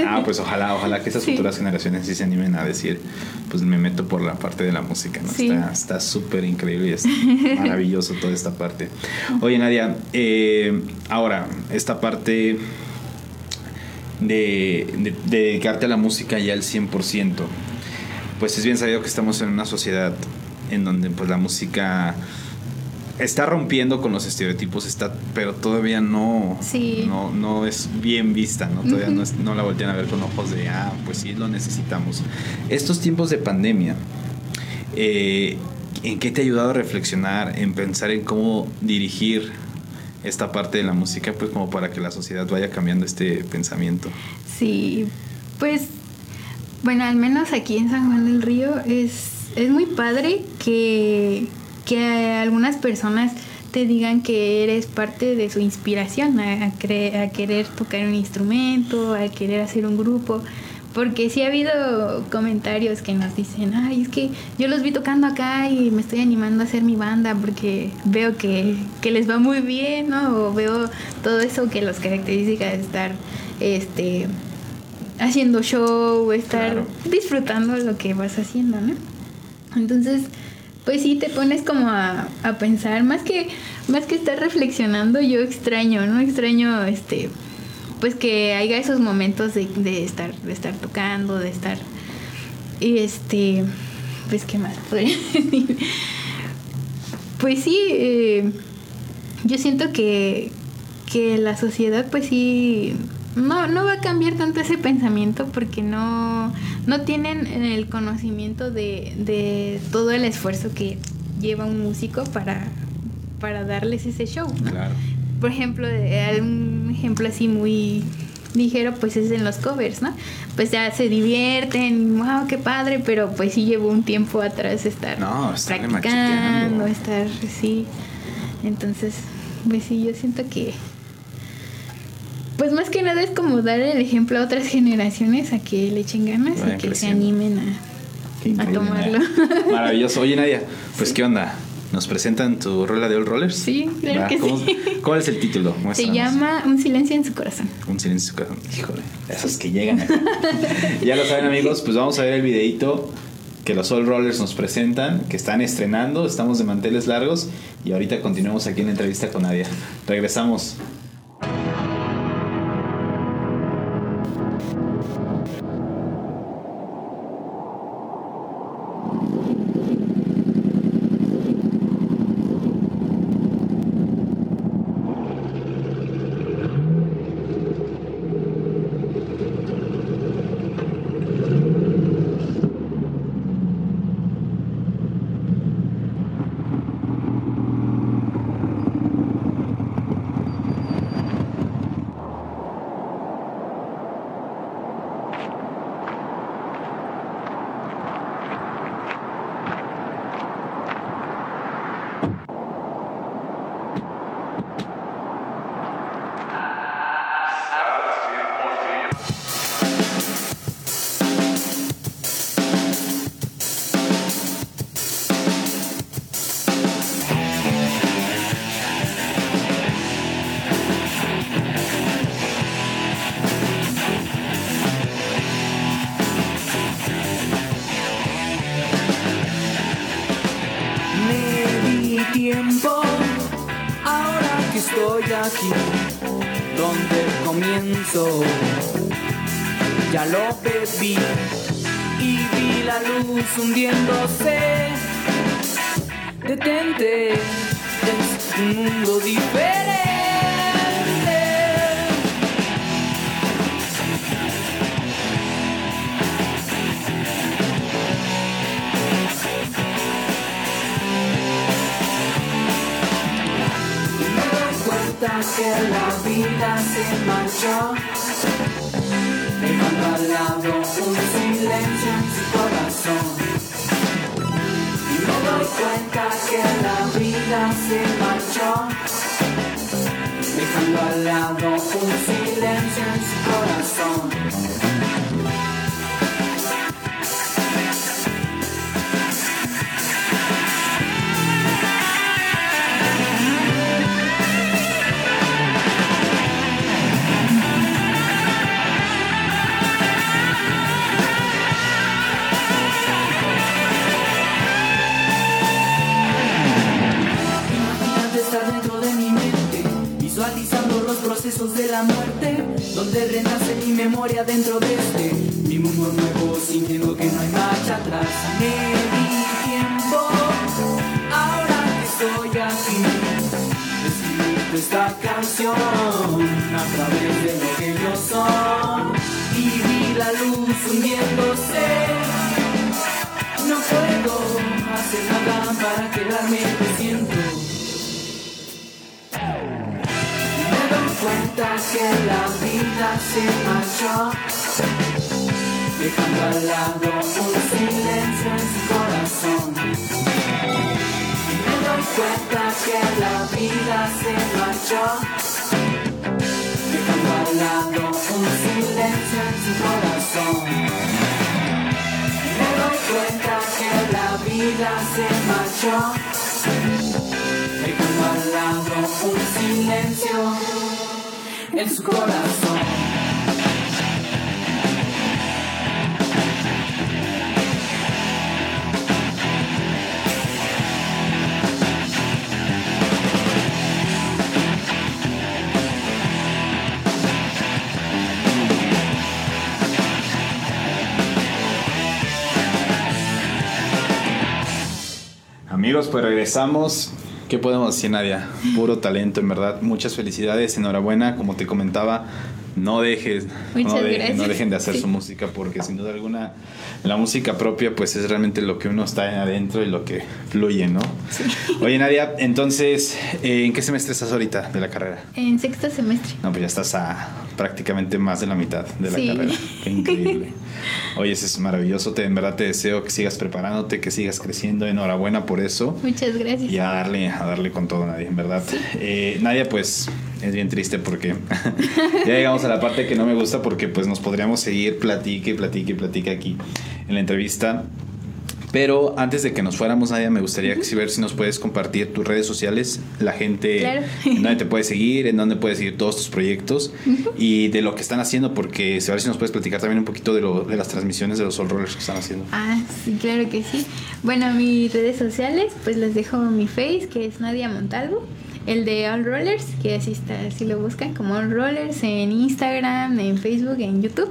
Speaker 1: Ah, pues ojalá, ojalá que esas
Speaker 2: Sí.
Speaker 1: futuras generaciones sí se animen a decir, pues me meto por la parte de la música, ¿no?
Speaker 2: Sí.
Speaker 1: Está- Está súper increíble y es maravilloso toda esta parte. Oye, Nadia, eh, ahora, esta parte de, dedicarte a la música ya al 100%. Pues es bien sabido que estamos en una sociedad en donde pues la música está rompiendo con los estereotipos, está, pero todavía no, no, no es bien vista, ¿no? Todavía no, no, la voltean a ver con ojos de, ah, pues sí, lo necesitamos. Estos tiempos de pandemia, eh, ¿en qué te ha ayudado a reflexionar, en pensar en cómo dirigir esta parte de la música, pues como para que la sociedad vaya cambiando este pensamiento?
Speaker 2: Sí, pues, bueno, al menos aquí en San Juan del Río es, es muy padre que que algunas personas te digan que eres parte de su inspiración a, a, querer tocar un instrumento, a querer hacer un grupo. Porque sí ha habido comentarios que nos dicen, ay, es que yo los vi tocando acá y me estoy animando a hacer mi banda porque veo que, les va muy bien, ¿no? O veo todo eso que los caracteriza de estar este, haciendo show, estar disfrutando lo que vas haciendo, ¿no? Entonces, pues sí te pones como a, pensar, más que, más que estar reflexionando, yo extraño, ¿no? Extraño este pues que haya esos momentos de, de estar, de estar tocando, de estar. Y este. Pues qué más Pues sí, eh, yo siento que, que la sociedad, pues sí no, no va a cambiar tanto ese pensamiento porque no, no tienen el conocimiento de, de todo el esfuerzo que lleva un músico para, para darles ese show. Por ejemplo, un ejemplo así muy ligero, pues es en los covers, ¿no? Pues ya se divierten, wow, qué padre, pero pues sí llevó un tiempo atrás estar
Speaker 1: no,
Speaker 2: practicando, estar, sí. Entonces, pues sí, yo siento que pues más que nada es como dar el ejemplo a otras generaciones a que le echen ganas y que se animen a, tomarlo.
Speaker 1: Maravilloso. Oye, Nadia, pues ¿qué onda? ¿Nos presentan tu rola de All Rollers?
Speaker 2: Sí, claro que sí.
Speaker 1: ¿Cuál es el título?
Speaker 2: Se llama Un silencio en su corazón.
Speaker 1: Un silencio en su corazón. Híjole, esos que llegan. ya lo saben, amigos, pues vamos a ver el videito que los All Rollers nos presentan, que están estrenando, estamos de manteles largos y ahorita continuamos aquí en la entrevista con Nadia. Regresamos.
Speaker 3: Detente, es un mundo diferente. que la vida se marchó, doy cuenta que la vida se marchó, dejando al lado un silencio en su corazón. procesos de la muerte, donde renace mi memoria dentro de este, mi mundo nuevo sintiendo que no hay marcha atrás. Me di tiempo, ahora que estoy aquí, escribir esta canción a través de lo que yo soy y vi la luz hundiéndose. No puedo hacer nada para quedarme, te siento. Cuenta que la vida se marchó, dejando al lado un silencio en su corazón. Me doy cuenta que la vida se marchó, dejando al lado un silencio en su corazón. Me doy cuenta que la vida se marchó, dejando al lado un silencio en corazón.
Speaker 1: Amigos, pues regresamos. ¿Qué podemos decir, Nadia? Puro talento, en verdad. Muchas felicidades, enhorabuena. Como te comentaba, no dejes, no, de-
Speaker 2: gracias.
Speaker 1: no dejen de hacer
Speaker 2: Sí.
Speaker 1: su música porque sin duda alguna la música propia pues es realmente lo que uno está adentro y lo que fluye, ¿no? Oye, Nadia, entonces, eh, ¿en qué semestre estás ahorita de la carrera?
Speaker 2: En sexto semestre.
Speaker 1: No, pues ya estás a prácticamente más de la mitad de la
Speaker 2: Sí.
Speaker 1: carrera. Qué increíble. Oye, eso es maravilloso. Te, en verdad te deseo que sigas preparándote, que sigas creciendo. Enhorabuena por eso.
Speaker 2: Muchas gracias.
Speaker 1: Y a darle, a darle con todo, Nadia, en verdad. Eh, Nadia, pues, es bien triste porque ya llegamos a la parte que no me gusta porque pues nos podríamos seguir platique, y platique, y platique aquí en la entrevista. Pero antes de que nos fuéramos, Nadia, me gustaría ver si nos puedes compartir tus redes sociales, la gente
Speaker 2: Claro.
Speaker 1: en dónde te puede seguir, en dónde puedes seguir todos tus proyectos y de lo que están haciendo, porque a ver si nos puedes platicar también un poquito de, lo, de las transmisiones de los Soul Rollers que están haciendo.
Speaker 2: Ah, sí, claro que sí. Bueno, mis redes sociales, pues les dejo mi face, que es Nadia Montalvo. El de All Rollers, que así está, así lo buscan, como All Rollers en Instagram, en Facebook, en YouTube.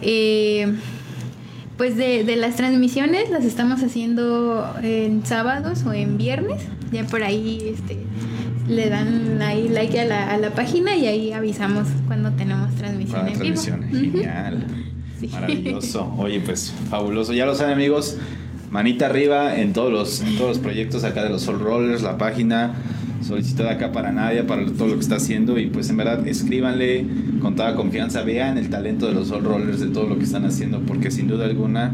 Speaker 2: Eh, pues de, de las transmisiones las estamos haciendo en sábados o en viernes. Ya por ahí este, le dan ahí like a la, a la página y ahí avisamos cuando tenemos transmisión
Speaker 1: la
Speaker 2: en vivo. Ujú.
Speaker 1: Genial.
Speaker 2: Sí.
Speaker 1: Maravilloso. Oye, pues fabuloso. Ya lo saben, amigos. Manita arriba en todos los, en todos los proyectos acá de los Soul Rollers, la página solicitada acá para Nadia, para todo lo que está haciendo. Y pues en verdad, escríbanle con toda confianza. Vean el talento de los Soul Rollers, de todo lo que están haciendo, porque sin duda alguna,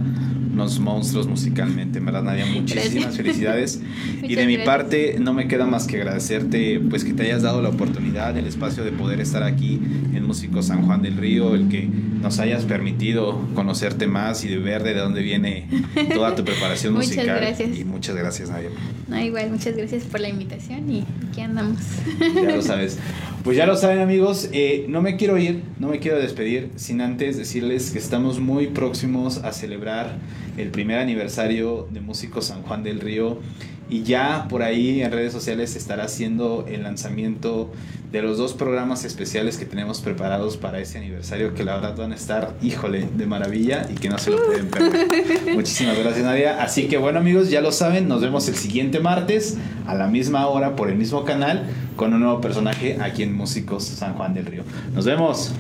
Speaker 1: unos monstruos musicalmente. En verdad, Nadia, muchísimas felicidades. y
Speaker 2: Muchas
Speaker 1: de mi parte, no me queda más que agradecerte pues que te hayas dado la oportunidad, el espacio de poder estar aquí en Músico San Juan del Río, el que nos hayas permitido conocerte más y de ver de dónde viene toda tu preparación
Speaker 2: Muchas
Speaker 1: musical.
Speaker 2: gracias.
Speaker 1: Y muchas gracias, Nadia.
Speaker 2: No, igual, muchas gracias por la invitación y aquí andamos.
Speaker 1: Ya lo sabes. Pues ya lo saben amigos, eh, no me quiero ir, no me quiero despedir sin antes decirles que estamos muy próximos a celebrar el primer aniversario de Músicos San Juan del Río y ya por ahí en redes sociales se estará haciendo el lanzamiento de los dos programas especiales que tenemos preparados para ese aniversario que la verdad van a estar, híjole, de maravilla y que no se lo pueden perder. Muchísimas gracias Nadia. Así que bueno amigos, ya lo saben, nos vemos el siguiente martes a la misma hora por el mismo canal con un nuevo personaje aquí en Músicos San Juan del Río. Nos vemos.